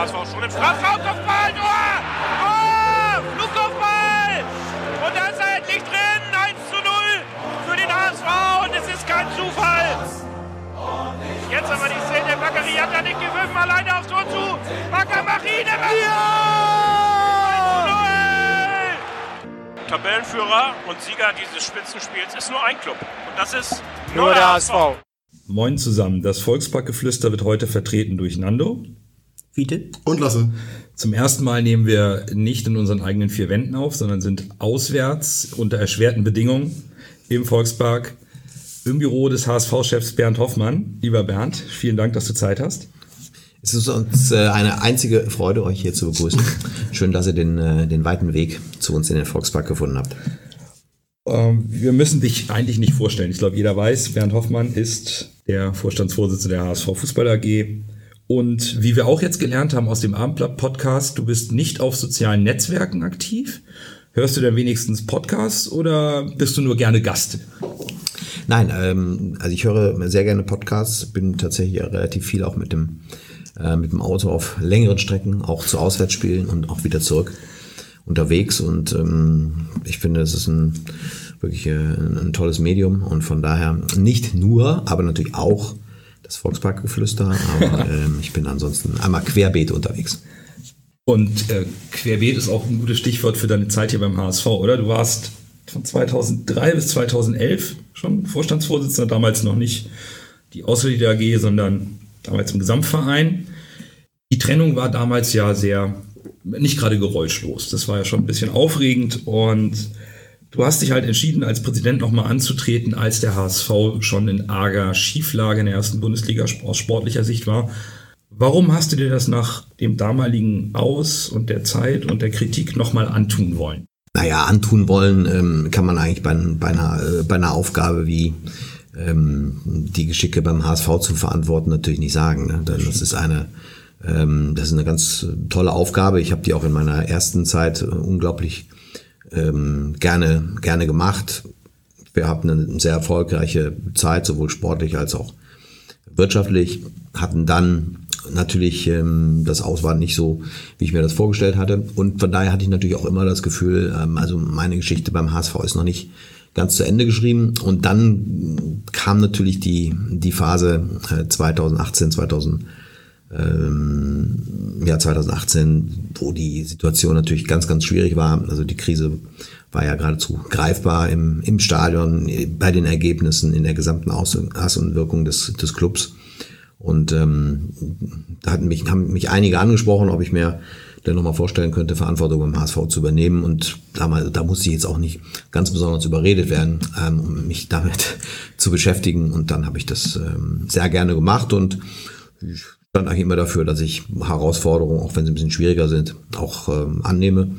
HSV schon im Strafraum, Kopfball, Tor! Tor! Flugkopfball! Und da ist er endlich drin, 1 zu 0 für den HSV und es ist kein Zufall. Jetzt aber die Szene, Bakary hat da nicht gewürfen, alleine aufs Tor zu. Bakker Machine, ja! Tabellenführer und Sieger dieses Spitzenspiels ist nur ein Club. Und das ist nur, nur der HSV. Moin zusammen. Das Volksparkgeflüster wird heute vertreten durch Nando. Fiete. Und Lasse. Zum ersten Mal nehmen wir nicht in unseren eigenen vier Wänden auf, sondern sind auswärts unter erschwerten Bedingungen im Volkspark im Büro des HSV-Chefs Bernd Hoffmann. Lieber Bernd, vielen Dank, dass du Zeit hast. Es ist uns äh, eine einzige Freude, euch hier zu begrüßen. Schön, dass ihr den, äh, den weiten Weg zu uns in den Volkspark gefunden habt. Ähm, wir müssen dich eigentlich nicht vorstellen. Ich glaube, jeder weiß, Bernd Hoffmann ist der Vorstandsvorsitzende der HSV Fußball AG. Und wie wir auch jetzt gelernt haben aus dem Abendblatt-Podcast, du bist nicht auf sozialen Netzwerken aktiv. Hörst du denn wenigstens Podcasts oder bist du nur gerne Gast? Nein, ähm, also ich höre sehr gerne Podcasts, bin tatsächlich relativ viel auch mit dem, äh, mit dem Auto auf längeren Strecken, auch zu Auswärtsspielen und auch wieder zurück unterwegs. Und ähm, ich finde, es ist ein wirklich äh, ein tolles Medium und von daher nicht nur, aber natürlich auch das Volksparkgeflüster, aber ähm, ich bin ansonsten einmal querbeet unterwegs. Und äh, querbeet ist auch ein gutes Stichwort für deine Zeit hier beim HSV, oder? Du warst von 2003 bis 2011 schon Vorstandsvorsitzender, damals noch nicht die Auswärtige AG, sondern damals im Gesamtverein. Die Trennung war damals ja sehr, nicht gerade geräuschlos. Das war ja schon ein bisschen aufregend und du hast dich halt entschieden, als Präsident nochmal anzutreten, als der HSV schon in arger Schieflage in der ersten Bundesliga aus sportlicher Sicht war. Warum hast du dir das nach dem damaligen Aus und der Zeit und der Kritik nochmal antun wollen? Naja, antun wollen ähm, kann man eigentlich bei, bei, einer, äh, bei einer Aufgabe wie ähm, die Geschicke beim HSV zu verantworten natürlich nicht sagen. Ne? Denn das ist eine, ähm, das ist eine ganz tolle Aufgabe. Ich habe die auch in meiner ersten Zeit äh, unglaublich ähm, gerne, gerne gemacht. Wir hatten eine sehr erfolgreiche Zeit, sowohl sportlich als auch wirtschaftlich, hatten dann natürlich ähm, das Aus war nicht so, wie ich mir das vorgestellt hatte. Und von daher hatte ich natürlich auch immer das Gefühl, ähm, also meine Geschichte beim HSV ist noch nicht ganz zu Ende geschrieben. Und dann kam natürlich die, die Phase äh, 2018, 2000, ähm, ja, 2018, wo die Situation natürlich ganz, ganz schwierig war. Also die Krise war ja geradezu greifbar im, im Stadion, bei den Ergebnissen, in der gesamten Aus- und Wirkung des, des Clubs. Und ähm, da hatten mich, haben mich einige angesprochen, ob ich mir denn nochmal vorstellen könnte, Verantwortung beim HSV zu übernehmen. Und da, mal, da musste ich jetzt auch nicht ganz besonders überredet werden, ähm, um mich damit zu beschäftigen. Und dann habe ich das ähm, sehr gerne gemacht und ich stand eigentlich immer dafür, dass ich Herausforderungen, auch wenn sie ein bisschen schwieriger sind, auch ähm, annehme.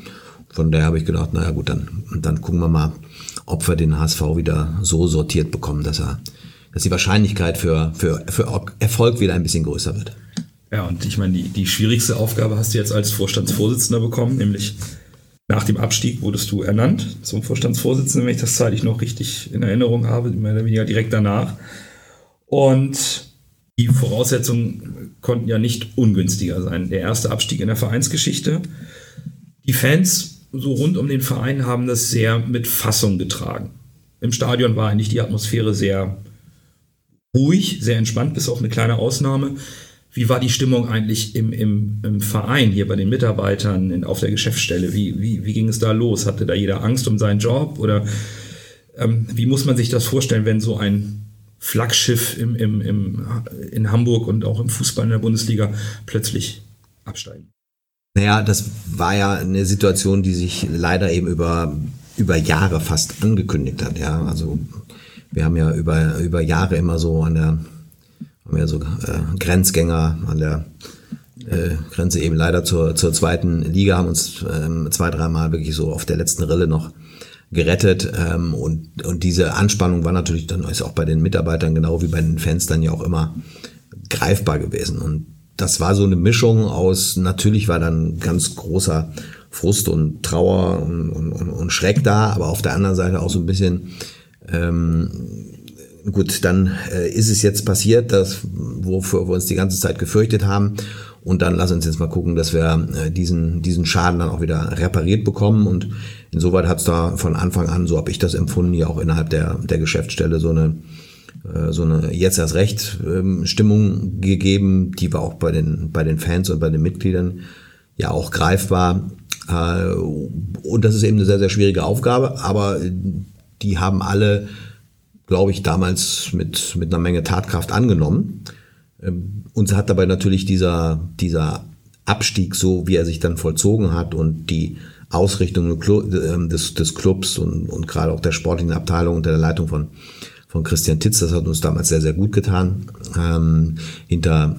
Von daher habe ich gedacht, naja gut, dann, dann gucken wir mal, ob wir den HSV wieder so sortiert bekommen, dass er dass die Wahrscheinlichkeit für, für, für Erfolg wieder ein bisschen größer wird. Ja, und ich meine, die, die schwierigste Aufgabe hast du jetzt als Vorstandsvorsitzender bekommen, nämlich nach dem Abstieg wurdest du ernannt zum Vorstandsvorsitzenden, wenn ich das zeitlich noch richtig in Erinnerung habe, mehr oder weniger direkt danach. Und die Voraussetzungen konnten ja nicht ungünstiger sein. Der erste Abstieg in der Vereinsgeschichte. Die Fans so rund um den Verein haben das sehr mit Fassung getragen. Im Stadion war eigentlich die Atmosphäre sehr ruhig, sehr entspannt, bis auf eine kleine Ausnahme. Wie war die Stimmung eigentlich im, im, im Verein, hier bei den Mitarbeitern, in, auf der Geschäftsstelle? Wie, wie, wie ging es da los? Hatte da jeder Angst um seinen Job? Oder ähm, wie muss man sich das vorstellen, wenn so ein Flaggschiff im, im, im, in Hamburg und auch im Fußball in der Bundesliga plötzlich absteigen? Naja, das war ja eine Situation, die sich leider eben über, über Jahre fast angekündigt hat. Ja, also wir haben ja über, über Jahre immer so an der, haben ja so äh, Grenzgänger an der äh, Grenze eben leider zur, zur zweiten Liga, haben uns ähm, zwei, dreimal wirklich so auf der letzten Rille noch gerettet. Ähm, und, und diese Anspannung war natürlich dann ist auch bei den Mitarbeitern genau wie bei den Fans dann ja auch immer greifbar gewesen. Und das war so eine Mischung aus, natürlich war dann ganz großer Frust und Trauer und, und, und Schreck da, aber auf der anderen Seite auch so ein bisschen ähm, gut, dann äh, ist es jetzt passiert, das, wofür wir uns die ganze Zeit gefürchtet haben. Und dann lass uns jetzt mal gucken, dass wir äh, diesen, diesen Schaden dann auch wieder repariert bekommen. Und insoweit hat es da von Anfang an, so habe ich das empfunden, ja auch innerhalb der, der Geschäftsstelle so eine, äh, so eine jetzt erst recht ähm, Stimmung gegeben, die war auch bei den, bei den Fans und bei den Mitgliedern ja auch greifbar. Äh, und das ist eben eine sehr, sehr schwierige Aufgabe, aber die haben alle, glaube ich, damals mit, mit einer Menge Tatkraft angenommen. Ähm, uns hat dabei natürlich dieser, dieser Abstieg, so wie er sich dann vollzogen hat und die Ausrichtung ähm, des, des Clubs und, und gerade auch der sportlichen Abteilung unter der Leitung von, von Christian Titz, das hat uns damals sehr, sehr gut getan. Ähm, hinter,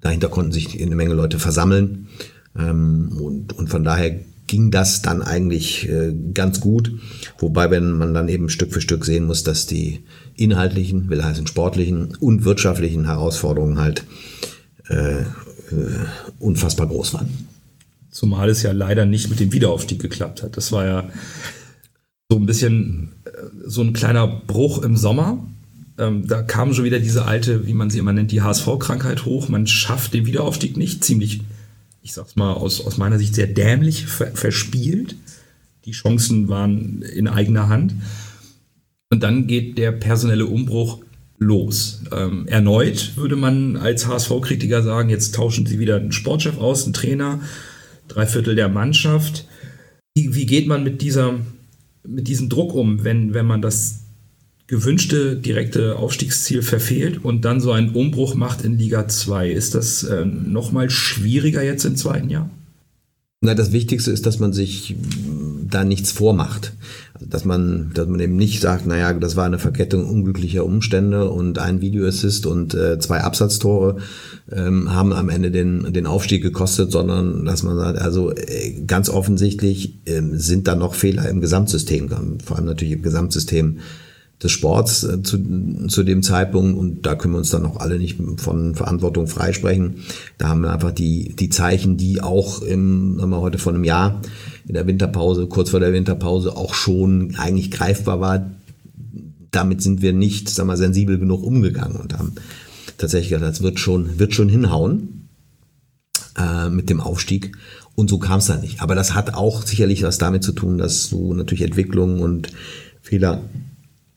dahinter konnten sich eine Menge Leute versammeln ähm, und, und von daher ging das dann eigentlich äh, ganz gut. Wobei, wenn man dann eben Stück für Stück sehen muss, dass die inhaltlichen, will heißen sportlichen und wirtschaftlichen Herausforderungen halt äh, äh, unfassbar groß waren. Zumal es ja leider nicht mit dem Wiederaufstieg geklappt hat. Das war ja so ein bisschen äh, so ein kleiner Bruch im Sommer. Ähm, da kam schon wieder diese alte, wie man sie immer nennt, die HSV-Krankheit hoch. Man schafft den Wiederaufstieg nicht. Ziemlich, ich sag's mal aus, aus meiner Sicht sehr dämlich verspielt. Die Chancen waren in eigener Hand. Und dann geht der personelle Umbruch los. Ähm, erneut würde man als HSV-Kritiker sagen, jetzt tauschen sie wieder einen Sportchef aus, einen Trainer, drei Viertel der Mannschaft. Wie, wie geht man mit, dieser, mit diesem Druck um, wenn, wenn man das gewünschte direkte Aufstiegsziel verfehlt und dann so einen Umbruch macht in Liga 2? Ist das äh, nochmal schwieriger jetzt im zweiten Jahr? Na, das Wichtigste ist, dass man sich da nichts vormacht. Dass man, dass man eben nicht sagt, naja, das war eine Verkettung unglücklicher Umstände und ein Videoassist und äh, zwei Absatztore ähm, haben am Ende den, den Aufstieg gekostet, sondern dass man sagt, also äh, ganz offensichtlich äh, sind da noch Fehler im Gesamtsystem, vor allem natürlich im Gesamtsystem des Sports äh, zu, zu dem Zeitpunkt und da können wir uns dann auch alle nicht von Verantwortung freisprechen. Da haben wir einfach die, die Zeichen, die auch im, sagen wir heute vor einem Jahr in der Winterpause, kurz vor der Winterpause auch schon eigentlich greifbar war. Damit sind wir nicht, sagen wir, sensibel genug umgegangen und haben tatsächlich gesagt, das wird schon, wird schon hinhauen äh, mit dem Aufstieg. Und so kam es dann nicht. Aber das hat auch sicherlich was damit zu tun, dass so natürlich Entwicklungen und Fehler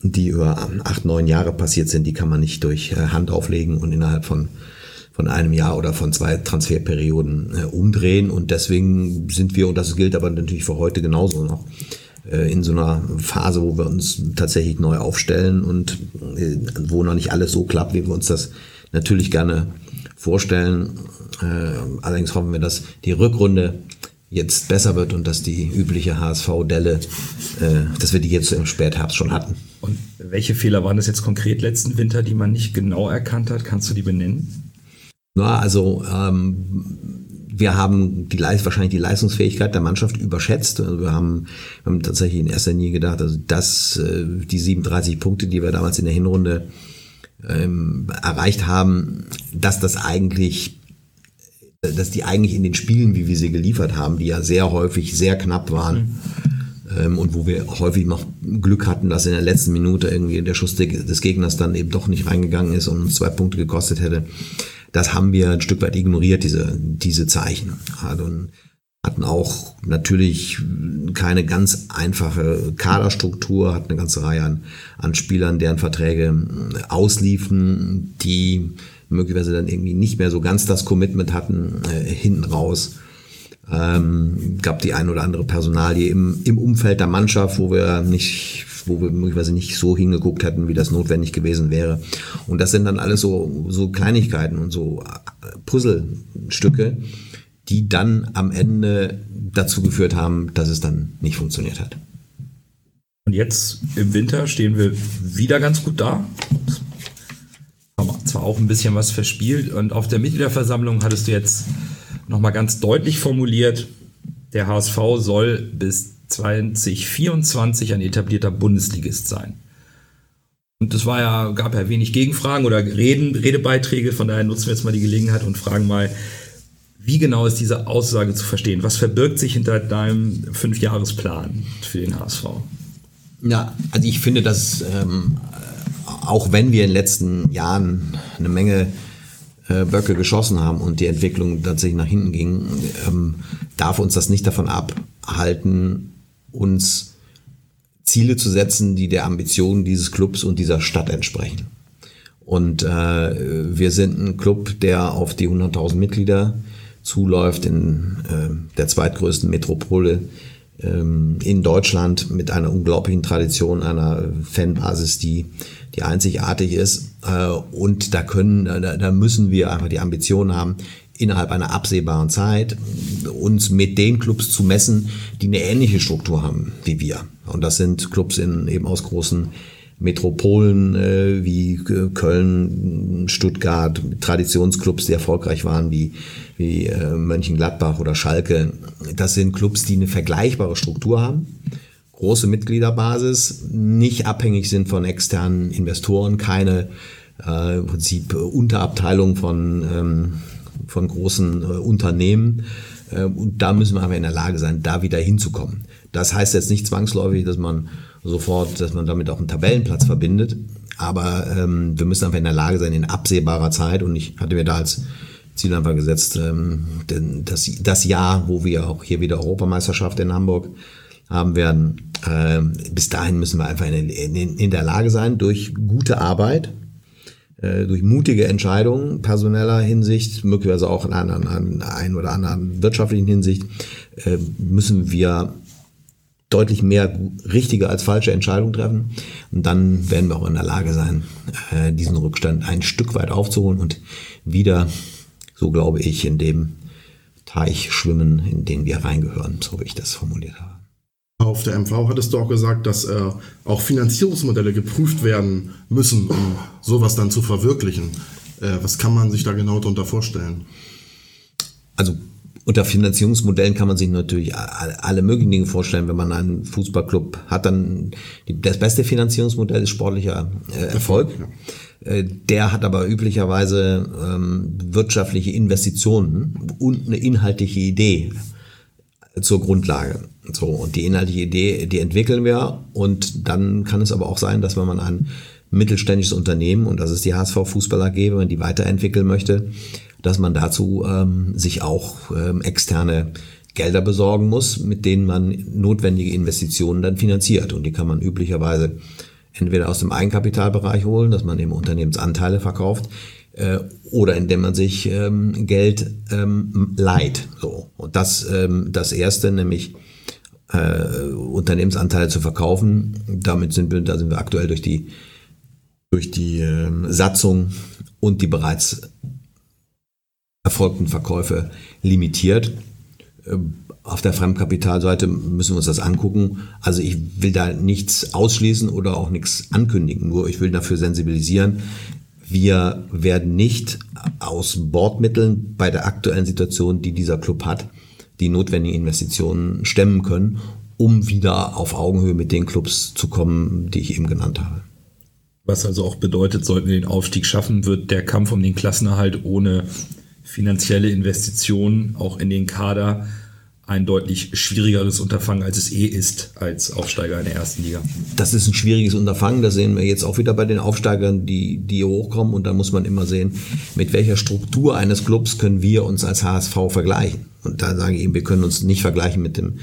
die über acht, neun Jahre passiert sind, die kann man nicht durch äh, Hand auflegen und innerhalb von, von einem Jahr oder von zwei Transferperioden äh, umdrehen. Und deswegen sind wir, und das gilt aber natürlich für heute genauso noch, äh, in so einer Phase, wo wir uns tatsächlich neu aufstellen und wo noch nicht alles so klappt, wie wir uns das natürlich gerne vorstellen. Allerdings hoffen wir, dass die Rückrunde jetzt besser wird und dass die übliche HSV-Delle, dass wir die jetzt im Spätherbst schon hatten. Und welche Fehler waren das jetzt konkret letzten Winter, die man nicht genau erkannt hat? Kannst du die benennen? Na, also ähm, wir haben die wahrscheinlich die Leistungsfähigkeit der Mannschaft überschätzt. Also wir haben, wir haben tatsächlich in erster Linie gedacht, also dass äh, die 37 Punkte, die wir damals in der Hinrunde ähm, erreicht haben, dass das eigentlich dass die eigentlich in den Spielen, wie wir sie geliefert haben, die ja sehr häufig sehr knapp waren mhm. Ähm, und wo wir häufig noch Glück hatten, dass in der letzten Minute irgendwie der Schuss des Gegners dann eben doch nicht reingegangen ist und uns zwei Punkte gekostet hätte. Das haben wir ein Stück weit ignoriert, diese, diese Zeichen. Also, hatten auch natürlich keine ganz einfache Kaderstruktur, hatten eine ganze Reihe an, an Spielern, deren Verträge ausliefen, die möglicherweise dann irgendwie nicht mehr so ganz das Commitment hatten äh, hinten raus. Ähm, gab die ein oder andere Personalie im, im Umfeld der Mannschaft, wo wir nicht, wo wir möglicherweise nicht so hingeguckt hätten, wie das notwendig gewesen wäre. Und das sind dann alles so, so Kleinigkeiten und so äh, Puzzlestücke, die dann am Ende dazu geführt haben, dass es dann nicht funktioniert hat. Und jetzt im Winter stehen wir wieder ganz gut da haben zwar auch ein bisschen was verspielt und auf der Mitgliederversammlung hattest du jetzt nochmal ganz deutlich formuliert, der HSV soll bis 2024 ein etablierter Bundesligist sein. Und war ja, gab ja wenig Gegenfragen oder Reden, Redebeiträge, von daher nutzen wir jetzt mal die Gelegenheit und fragen mal, wie genau ist diese Aussage zu verstehen? Was verbirgt sich hinter deinem Fünfjahresplan für den HSV? Ja, also ich finde, dass ähm, auch wenn wir in den letzten Jahren eine Menge äh, Böcke geschossen haben und die Entwicklung tatsächlich nach hinten ging, ähm, darf uns das nicht davon abhalten, uns Ziele zu setzen, die der Ambition dieses Clubs und dieser Stadt entsprechen. Und äh, wir sind ein Club, der auf die 100.000 Mitglieder zuläuft in äh, der zweitgrößten Metropole in Deutschland mit einer unglaublichen Tradition, einer Fanbasis, die, die einzigartig ist. Äh, und da können, da, da müssen wir einfach die Ambition haben, innerhalb einer absehbaren Zeit uns mit den Clubs zu messen, die eine ähnliche Struktur haben wie wir. Und das sind Clubs in eben aus großen Metropolen äh, wie äh, Köln, Stuttgart, Traditionsclubs, die erfolgreich waren wie, wie äh, Mönchengladbach oder Schalke. Das sind Clubs, die eine vergleichbare Struktur haben, große Mitgliederbasis, nicht abhängig sind von externen Investoren, keine äh, im Prinzip Unterabteilung von, ähm, von großen äh, Unternehmen. Äh, und da müssen wir einfach in der Lage sein, da wieder hinzukommen. Das heißt jetzt nicht zwangsläufig, dass man sofort, dass man damit auch einen Tabellenplatz verbindet. Aber ähm, wir müssen einfach in der Lage sein, in absehbarer Zeit, und ich hatte mir da als Ziel einfach gesetzt, ähm, denn das, das Jahr, wo wir auch hier wieder Europameisterschaft in Hamburg haben werden, äh, bis dahin müssen wir einfach in, in, in der Lage sein, durch gute Arbeit, äh, durch mutige Entscheidungen personeller Hinsicht, möglicherweise auch in einer, in einer oder anderen wirtschaftlichen Hinsicht, äh, müssen wir deutlich mehr richtige als falsche Entscheidungen treffen. Und dann werden wir auch in der Lage sein, äh, diesen Rückstand ein Stück weit aufzuholen und wieder, so glaube ich, in dem Teich schwimmen, in den wir reingehören, so wie ich das formuliert habe. Auf der MV hattest du auch gesagt, dass äh, auch Finanzierungsmodelle geprüft werden müssen, um sowas dann zu verwirklichen. Äh, was kann man sich da genau darunter vorstellen? Also unter Finanzierungsmodellen kann man sich natürlich alle möglichen Dinge vorstellen. Wenn man einen Fußballclub hat, dann das beste Finanzierungsmodell ist sportlicher äh, Erfolg. Äh, der hat aber üblicherweise ähm, wirtschaftliche Investitionen und eine inhaltliche Idee zur Grundlage. So, und die inhaltliche Idee, die entwickeln wir und dann kann es aber auch sein, dass wenn man ein mittelständisches Unternehmen, und das ist die HSV Fußball AG, wenn man die weiterentwickeln möchte, dass man dazu ähm, sich auch ähm, externe Gelder besorgen muss, mit denen man notwendige Investitionen dann finanziert. Und die kann man üblicherweise entweder aus dem Eigenkapitalbereich holen, dass man eben Unternehmensanteile verkauft, äh, oder indem man sich ähm, Geld ähm, leiht. So. Und das, ähm, das erste, nämlich äh, Unternehmensanteile zu verkaufen, damit sind wir, da sind wir aktuell durch die, durch die äh, Satzung und die bereits erfolgten Verkäufe limitiert. Ähm, auf der Fremdkapitalseite müssen wir uns das angucken. Also ich will da nichts ausschließen oder auch nichts ankündigen, nur ich will dafür sensibilisieren. Wir werden nicht aus Bordmitteln bei der aktuellen Situation, die dieser Club hat, die notwendigen Investitionen stemmen können, um wieder auf Augenhöhe mit den Clubs zu kommen, die ich eben genannt habe. Was also auch bedeutet, sollten wir den Aufstieg schaffen, wird der Kampf um den Klassenerhalt ohne finanzielle Investitionen auch in den Kader ein deutlich schwierigeres Unterfangen, als es eh ist, als Aufsteiger in der ersten Liga. Das ist ein schwieriges Unterfangen. Das sehen wir jetzt auch wieder bei den Aufsteigern, die, die hochkommen. Und da muss man immer sehen, mit welcher Struktur eines Clubs können wir uns als HSV vergleichen. Und da sage ich eben, wir können uns nicht vergleichen mit dem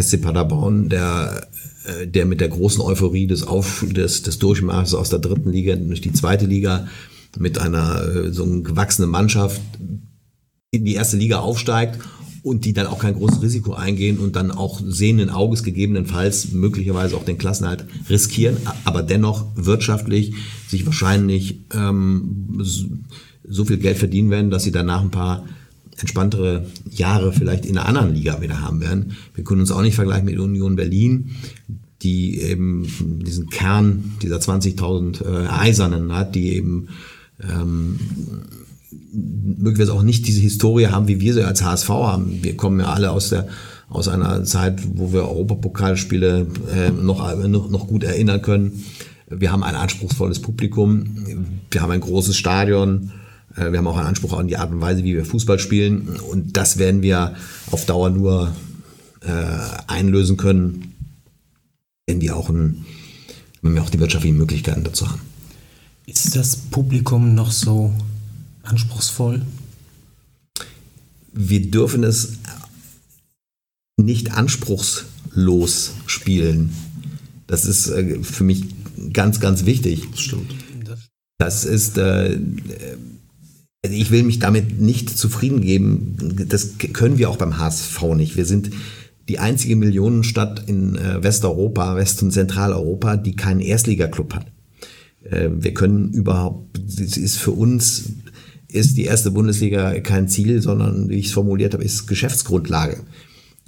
SC Paderborn, der, äh, der mit der großen Euphorie des, Auf, des, des Durchmarsches aus der dritten Liga durch die zweite Liga mit einer äh, so einer gewachsenen Mannschaft in die erste Liga aufsteigt und die dann auch kein großes Risiko eingehen und dann auch sehenden Auges gegebenenfalls möglicherweise auch den Klassenhalt riskieren, aber dennoch wirtschaftlich sich wahrscheinlich ähm, so viel Geld verdienen werden, dass sie danach ein paar entspanntere Jahre vielleicht in einer anderen Liga wieder haben werden. Wir können uns auch nicht vergleichen mit Union Berlin, die eben diesen Kern dieser 20.000 äh, Eisernen hat, die eben ähm, möglicherweise auch nicht diese Historie haben, wie wir sie als HSV haben. Wir kommen ja alle aus der aus einer Zeit, wo wir Europapokalspiele äh, noch, noch, noch gut erinnern können. Wir haben ein anspruchsvolles Publikum, wir haben ein großes Stadion, wir haben auch einen Anspruch an die Art und Weise, wie wir Fußball spielen. Und das werden wir auf Dauer nur äh, einlösen können, wenn wir auch, ein, wenn wir auch die wirtschaftlichen Möglichkeiten dazu haben. Ist das Publikum noch so anspruchsvoll? Wir dürfen es nicht anspruchslos spielen. Das ist äh, für mich ganz, ganz wichtig. Das stimmt. Das ist, äh, ich will mich damit nicht zufrieden geben. Das können wir auch beim HSV nicht. Wir sind die einzige Millionenstadt in äh, Westeuropa, West- und Zentraleuropa, die keinen Erstligaklub hat. Äh, wir können überhaupt, es ist für uns, ist die erste Bundesliga kein Ziel, sondern, wie ich es formuliert habe, ist Geschäftsgrundlage.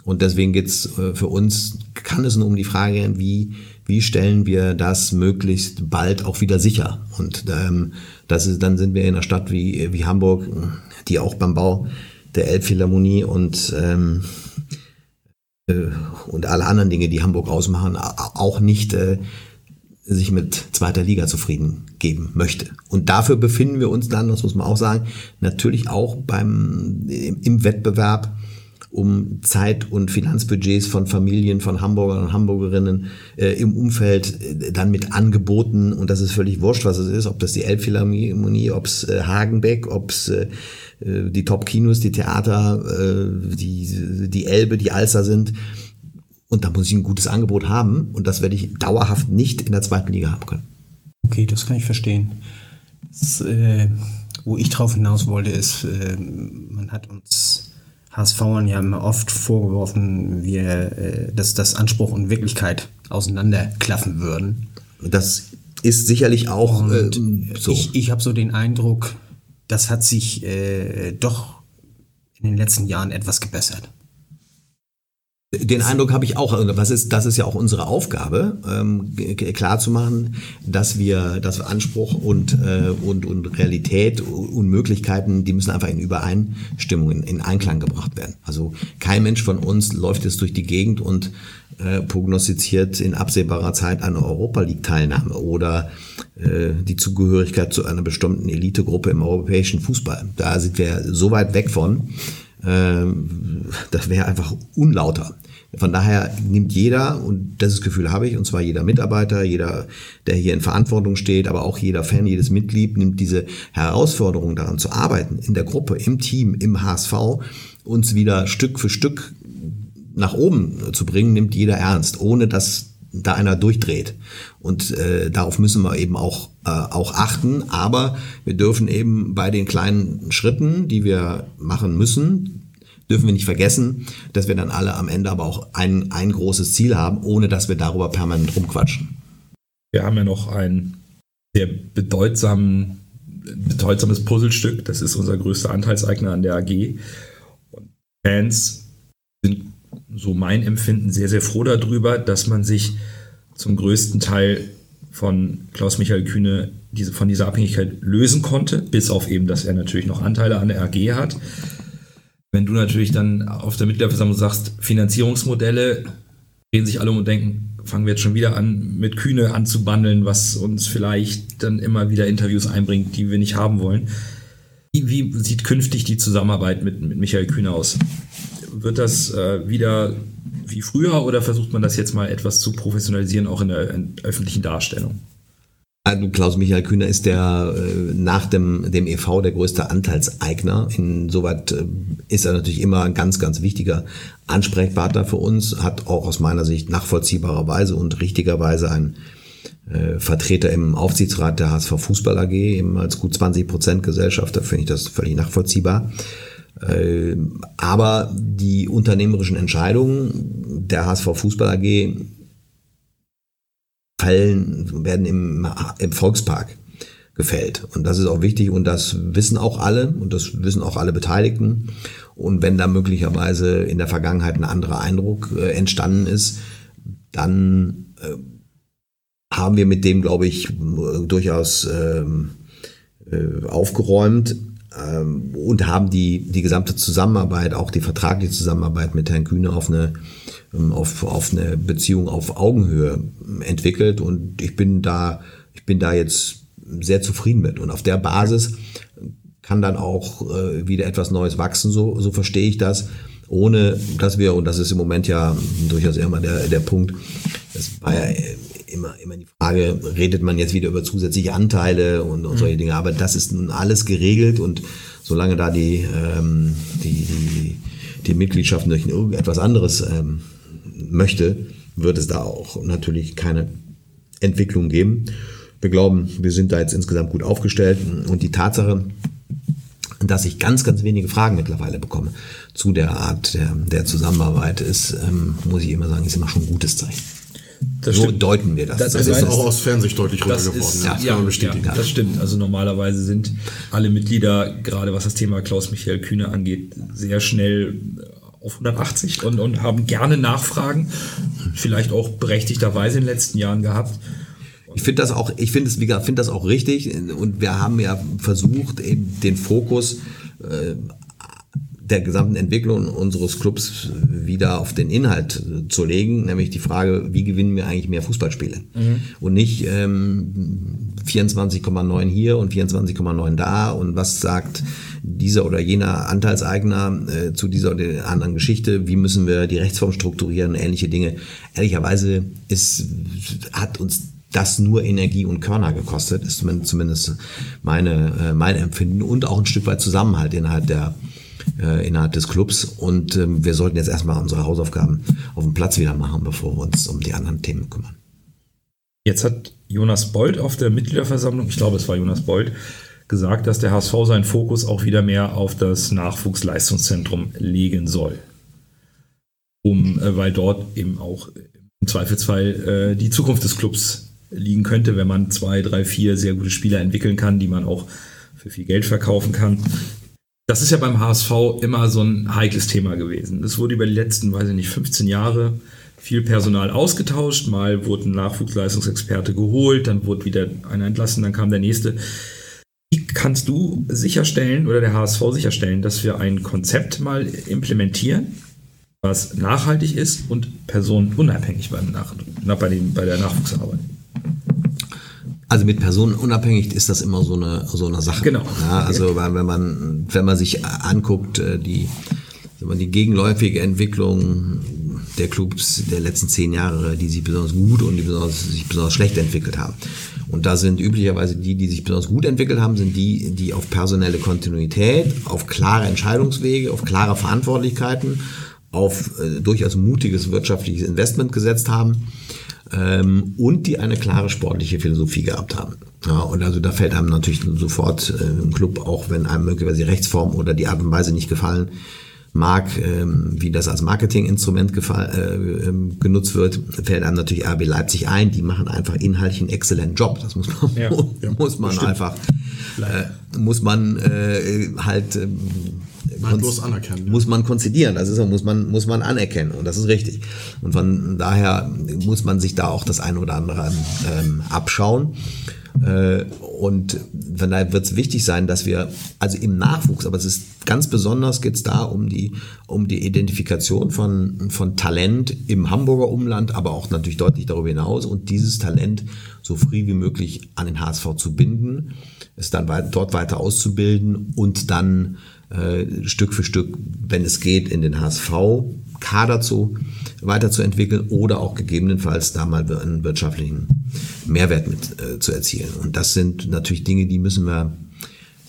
Und deswegen geht's äh, für uns, kann es nur um die Frage wie, wie stellen wir das möglichst bald auch wieder sicher? Und ähm, das ist, dann sind wir in einer Stadt wie, wie Hamburg, die auch beim Bau der Elbphilharmonie und, ähm, äh, und alle anderen Dinge, die Hamburg ausmachen, auch nicht äh, sich mit zweiter Liga zufrieden geben möchte. Und dafür befinden wir uns dann, das muss man auch sagen, natürlich auch beim, im, im Wettbewerb um Zeit- und Finanzbudgets von Familien, von Hamburgern und Hamburgerinnen äh, im Umfeld äh, dann mit Angeboten und das ist völlig wurscht, was es ist, ob das die Elbphilharmonie, ob es äh, Hagenbeck, ob es äh, äh, die Top-Kinos, die Theater, äh, die, die Elbe, die Alster sind. Und da muss ich ein gutes Angebot haben und das werde ich dauerhaft nicht in der zweiten Liga haben können. Okay, das kann ich verstehen. Das, wo ich drauf hinaus wollte, ist, man hat uns HSVern ja immer oft vorgeworfen, wir, äh, dass das Anspruch und Wirklichkeit auseinanderklaffen würden. Das ist sicherlich auch äh, so. Ich, ich habe so den Eindruck, das hat sich äh, doch in den letzten Jahren etwas gebessert. Den Eindruck habe ich auch. Also was ist, das ist ja auch unsere Aufgabe, ähm, klar zu machen, dass wir, dass wir Anspruch und, äh, und, und Realität und Möglichkeiten, die müssen einfach in Übereinstimmung, in, in Einklang gebracht werden. Also kein Mensch von uns läuft jetzt durch die Gegend und äh, prognostiziert in absehbarer Zeit eine Europa League-Teilnahme oder äh, die Zugehörigkeit zu einer bestimmten Elitegruppe im europäischen Fußball. Da sind wir so weit weg von. Ähm, das wäre einfach unlauter. Von daher nimmt jeder, und das Gefühl habe ich, und zwar jeder Mitarbeiter, jeder, der hier in Verantwortung steht, aber auch jeder Fan, jedes Mitglied, nimmt diese Herausforderung daran zu arbeiten, in der Gruppe, im Team, im HSV, uns wieder Stück für Stück nach oben zu bringen, nimmt jeder ernst, ohne dass da einer durchdreht. Und äh, darauf müssen wir eben auch, äh, auch achten. Aber wir dürfen eben bei den kleinen Schritten, die wir machen müssen, dürfen wir nicht vergessen, dass wir dann alle am Ende aber auch ein, ein großes Ziel haben, ohne dass wir darüber permanent rumquatschen. Wir haben ja noch ein sehr bedeutsamen, bedeutsames Puzzlestück. Das ist unser größter Anteilseigner an der AG. Und Fans so mein Empfinden, sehr, sehr froh darüber, dass man sich zum größten Teil von Klaus-Michael Kühne diese, von dieser Abhängigkeit lösen konnte, bis auf eben, dass er natürlich noch Anteile an der AG hat. Wenn du natürlich dann auf der Mitgliederversammlung sagst, Finanzierungsmodelle, drehen sich alle um und denken, fangen wir jetzt schon wieder an, mit Kühne anzubandeln, was uns vielleicht dann immer wieder Interviews einbringt, die wir nicht haben wollen. Wie, sieht künftig die Zusammenarbeit mit, mit Michael Kühne aus? Wird das äh, wieder wie früher oder versucht man das jetzt mal etwas zu professionalisieren, auch in der in öffentlichen Darstellung? Also Klaus-Michael Kühner ist der äh, nach dem, dem EV der größte Anteilseigner. Insoweit äh, ist er natürlich immer ein ganz, ganz wichtiger Ansprechpartner für uns, hat auch aus meiner Sicht nachvollziehbarerweise und richtigerweise einen äh, Vertreter im Aufsichtsrat der HSV Fußball AG, eben als gut 20 Prozent Gesellschafter, finde ich das völlig nachvollziehbar. Äh, aber die unternehmerischen Entscheidungen der HSV Fußball AG fallen, werden im, im Volkspark gefällt. Und das ist auch wichtig und das wissen auch alle und das wissen auch alle Beteiligten. Und wenn da möglicherweise in der Vergangenheit ein anderer Eindruck äh, entstanden ist, dann äh, haben wir mit dem, glaube ich, durchaus ähm, äh, aufgeräumt ähm, und haben die, die gesamte Zusammenarbeit, auch die vertragliche Zusammenarbeit mit Herrn Kühne auf eine, ähm, auf, auf eine Beziehung auf Augenhöhe entwickelt. Und ich bin da, ich bin da jetzt sehr zufrieden mit. Und auf der Basis kann dann auch äh, wieder etwas Neues wachsen, so, so verstehe ich das, ohne dass wir, und das ist im Moment ja durchaus immer der, der Punkt, das war ja immer, immer die Frage, redet man jetzt wieder über zusätzliche Anteile und, und solche Dinge. Aber das ist nun alles geregelt und solange da die, ähm, die, die, die Mitgliedschaft durch irgendetwas anderes ähm, möchte, wird es da auch natürlich keine Entwicklung geben. Wir glauben, wir sind da jetzt insgesamt gut aufgestellt und die Tatsache, dass ich ganz, ganz wenige Fragen mittlerweile bekomme zu der Art der, der Zusammenarbeit, ist, ähm, muss ich immer sagen, ist immer schon ein gutes Zeichen. Das so stimmt. deuten wir das. Das Das ist meines- auch aus Fernsicht deutlich Das geworden. ist, ja, das ja, das stimmt. Also normalerweise sind alle Mitglieder, gerade was das Thema Klaus-Michael Kühne angeht, sehr schnell auf 180 und, und haben gerne Nachfragen, vielleicht auch berechtigterweise in den letzten Jahren gehabt. Ich finde das auch, ich finde es, wie gesagt, finde das auch richtig. Und wir haben ja versucht, den Fokus äh, der gesamten Entwicklung unseres Clubs wieder auf den Inhalt zu legen, nämlich die Frage, wie gewinnen wir eigentlich mehr Fußballspiele? Und nicht ähm, 24,9 hier und 24,9 da. Und was sagt dieser oder jener Anteilseigner äh, zu dieser oder der anderen Geschichte, wie müssen wir die Rechtsform strukturieren, ähnliche Dinge. Ehrlicherweise ist, hat uns das nur Energie und Körner gekostet, ist zumindest, zumindest meine, äh, mein Empfinden und auch ein Stück weit Zusammenhalt innerhalb der äh, innerhalb des Clubs und ähm, wir sollten jetzt erstmal unsere Hausaufgaben auf dem Platz wieder machen, bevor wir uns um die anderen Themen kümmern. Jetzt hat Jonas Bold auf der Mitgliederversammlung, ich glaube es war Jonas Bold, gesagt, dass der HSV seinen Fokus auch wieder mehr auf das Nachwuchsleistungszentrum legen soll. Um, äh, weil dort eben auch im Zweifelsfall äh, die Zukunft des Clubs liegen könnte, wenn man zwei, drei, vier sehr gute Spieler entwickeln kann, die man auch für viel Geld verkaufen kann. Das ist ja beim HSV immer so ein heikles Thema gewesen. Es wurde über die letzten, weiß ich nicht, 15 Jahre viel Personal ausgetauscht. Mal wurde ein Nachwuchsleistungsexperte geholt, dann wurde wieder einer entlassen, dann kam der nächste. Wie kannst du sicherstellen oder der HSV sicherstellen, dass wir ein Konzept mal implementieren, was nachhaltig ist und personenunabhängig beim Nach na, bei, den, bei der Nachwuchsarbeit? Also mit Personen unabhängig ist das immer so eine so eine Sache. Genau. Ja, also wenn man wenn man sich anguckt äh, die wenn man die gegenläufige Entwicklung der Clubs der letzten zehn Jahre, die sich besonders gut und die besonders, sich besonders schlecht entwickelt haben. Und da sind üblicherweise die, die sich besonders gut entwickelt haben, sind die, die auf personelle Kontinuität, auf klare Entscheidungswege, auf klare Verantwortlichkeiten, auf äh, durchaus mutiges wirtschaftliches Investment gesetzt haben ähm, und die eine klare sportliche Philosophie gehabt haben. Ja, und also da fällt einem natürlich sofort äh, im Club, auch wenn einem möglicherweise die Rechtsform oder die Art und Weise nicht gefallen mag, ähm, wie das als Marketinginstrument äh, ähm, genutzt wird, fällt einem natürlich RB Leipzig ein. Die machen einfach inhaltlich einen exzellenten Job. Das muss man, Ja. muss man einfach, äh, muss man äh, halt ähm, Neidlos anerkennen, muss man konzidieren, das ist, muss man, muss man anerkennen und das ist richtig. Und von daher muss man sich da auch das eine oder andere ähm, abschauen. Äh, und von daher wird es wichtig sein, dass wir, also im Nachwuchs, aber es ist ganz besonders geht es da um die, um die Identifikation von, von Talent im Hamburger Umland, aber auch natürlich deutlich darüber hinaus und dieses Talent so früh wie möglich an den HSV zu binden, es dann weit, dort weiter auszubilden und dann äh, Stück für Stück, wenn es geht, in den HSV-Kader zu weiterzuentwickeln oder auch gegebenenfalls da mal einen wirtschaftlichen Mehrwert mit äh, zu erzielen. Und das sind natürlich Dinge, die müssen wir,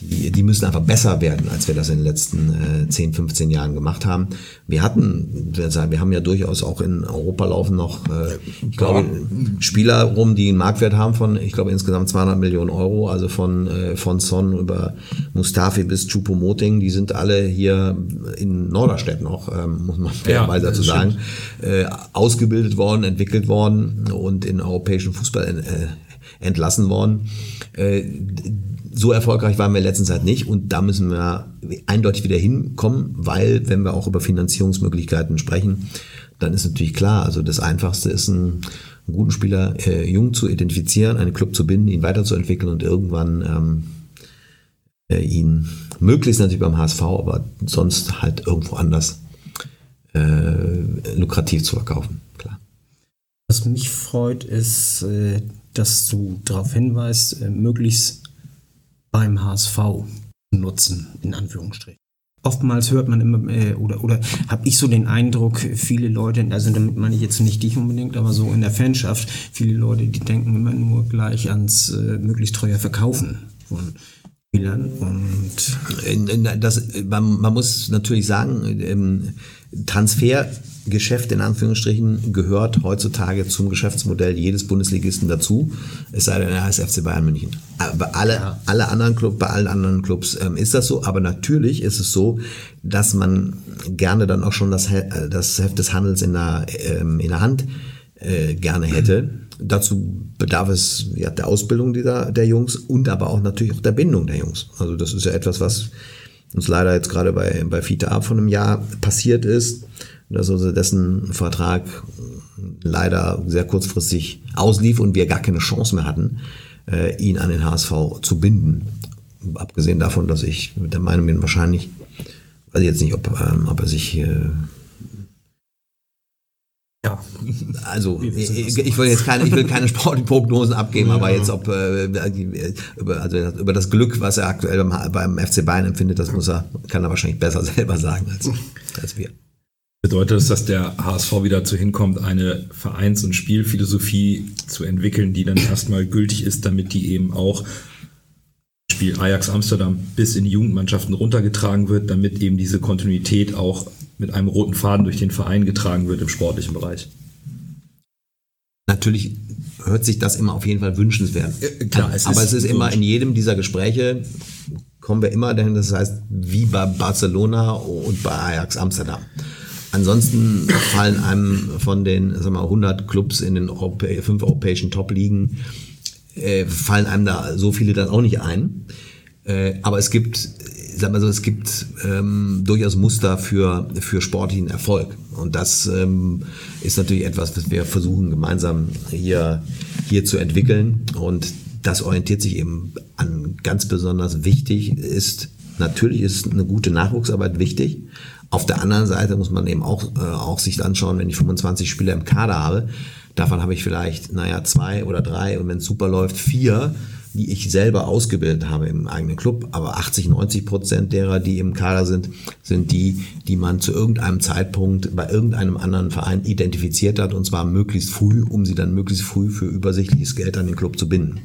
die, die müssen einfach besser werden, als wir das in den letzten äh, 10, 15 Jahren gemacht haben. Wir hatten, wir haben ja durchaus auch in Europa laufen noch, äh, ich glaube, Spieler rum, die einen Marktwert haben von, ich glaube, insgesamt 200 Millionen Euro, also von, äh, von Son über Mustafi bis Choupo-Moting, die sind alle hier in Norderstedt noch, ähm, muss man fairerweise dazu das sagen, äh, ausgebildet worden, entwickelt worden und in europäischen Fußball äh, entlassen worden. So erfolgreich waren wir letzter Zeit nicht und da müssen wir eindeutig wieder hinkommen, weil wenn wir auch über Finanzierungsmöglichkeiten sprechen, dann ist natürlich klar, also das Einfachste ist, einen, einen guten Spieler äh, jung zu identifizieren, einen Club zu binden, ihn weiterzuentwickeln und irgendwann ähm, äh, ihn möglichst natürlich beim HSV, aber sonst halt irgendwo anders äh, lukrativ zu verkaufen. Klar. Was mich freut, ist, äh, dass du darauf hinweist, äh, möglichst beim HSV nutzen, in Anführungsstrichen. Oftmals hört man immer, äh, oder, oder habe ich so den Eindruck, viele Leute, also damit meine ich jetzt nicht dich unbedingt, aber so in der Fanschaft, viele Leute, die denken immer nur gleich ans äh, möglichst teuer Verkaufen von und das, man, man muss natürlich sagen, ähm, Transfergeschäft in Anführungsstrichen gehört heutzutage zum Geschäftsmodell jedes Bundesligisten dazu, es sei denn, er heißt FC Bayern München. Bei alle, ja. alle anderen Club, bei allen anderen Clubs ähm, ist das so, aber natürlich ist es so, dass man gerne dann auch schon das, das Heft des Handels in der, ähm, in der Hand äh, gerne hätte. Dazu bedarf es ja, der Ausbildung dieser, der Jungs und aber auch natürlich auch der Bindung der Jungs. Also das ist ja etwas, was uns leider jetzt gerade bei, bei Fiete Ab von einem Jahr passiert ist, dass also dessen Vertrag leider sehr kurzfristig auslief und wir gar keine Chance mehr hatten, äh, ihn an den HSV zu binden. Abgesehen davon, dass ich der Meinung bin, wahrscheinlich, weiß ich jetzt nicht, ob, ähm, ob er sich äh, ja, also ich, ich, will jetzt keine, ich will keine Sportprognosen abgeben, ja. aber jetzt ob äh, über, also über das Glück, was er aktuell beim, beim FC Bayern empfindet, das muss er, kann er wahrscheinlich besser selber sagen als, als wir. Bedeutet das, dass der HSV wieder dazu hinkommt, eine Vereins- und Spielphilosophie zu entwickeln, die dann erstmal gültig ist, damit die eben auch Spiel Ajax Amsterdam bis in die Jugendmannschaften runtergetragen wird, damit eben diese Kontinuität auch mit einem roten Faden durch den Verein getragen wird im sportlichen Bereich. Natürlich hört sich das immer auf jeden Fall wünschenswert. Äh, klar, es aber ist es ist immer in jedem dieser Gespräche kommen wir immer dahin, das heißt wie bei Barcelona und bei Ajax Amsterdam. Ansonsten fallen einem von den sagen wir, 100 Clubs in den Europä fünf europäischen Top-Ligen äh, fallen einem da so viele dann auch nicht ein. Äh, aber es gibt sag mal so, es gibt ähm, durchaus Muster für, für sportlichen Erfolg. Und das ähm, ist natürlich etwas, was wir versuchen gemeinsam hier, hier zu entwickeln. Und das orientiert sich eben an ganz besonders wichtig ist, natürlich ist eine gute Nachwuchsarbeit wichtig. Auf der anderen Seite muss man eben auch, äh, auch sich anschauen, wenn ich 25 Spieler im Kader habe, davon habe ich vielleicht, naja, zwei oder drei und wenn es super läuft, vier die ich selber ausgebildet habe im eigenen Club. Aber 80, 90 Prozent derer, die im Kader sind, sind die, die man zu irgendeinem Zeitpunkt bei irgendeinem anderen Verein identifiziert hat und zwar möglichst früh, um sie dann möglichst früh für übersichtliches Geld an den Club zu binden.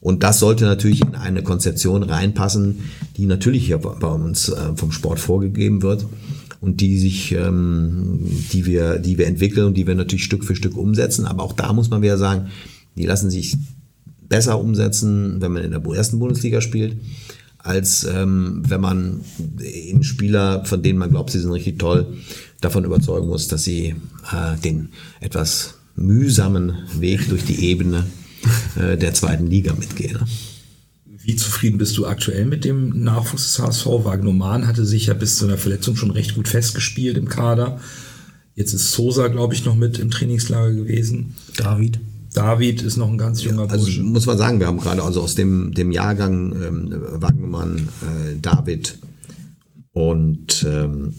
Und das sollte natürlich in eine Konzeption reinpassen, die natürlich hier bei uns äh, vom Sport vorgegeben wird und die sich, ähm, die wir, die wir entwickeln und die wir natürlich Stück für Stück umsetzen. Aber auch da muss man wieder sagen, die lassen sich besser umsetzen, wenn man in der ersten Bundesliga spielt, als ähm, wenn man eben Spieler, von denen man glaubt, sie sind richtig toll, davon überzeugen muss, dass sie äh, den etwas mühsamen Weg durch die Ebene äh, der zweiten Liga mitgehen. Wie zufrieden bist du aktuell mit dem Nachwuchs des HSV? Wagnoman hatte sich ja bis zu einer Verletzung schon recht gut festgespielt im Kader. Jetzt ist Sosa, glaube ich, noch mit im Trainingslager gewesen. David. David ist noch ein ganz junger also Bursche. Muss man sagen, wir haben gerade also aus dem, dem Jahrgang ähm, Wagnermann, äh, David und ähm,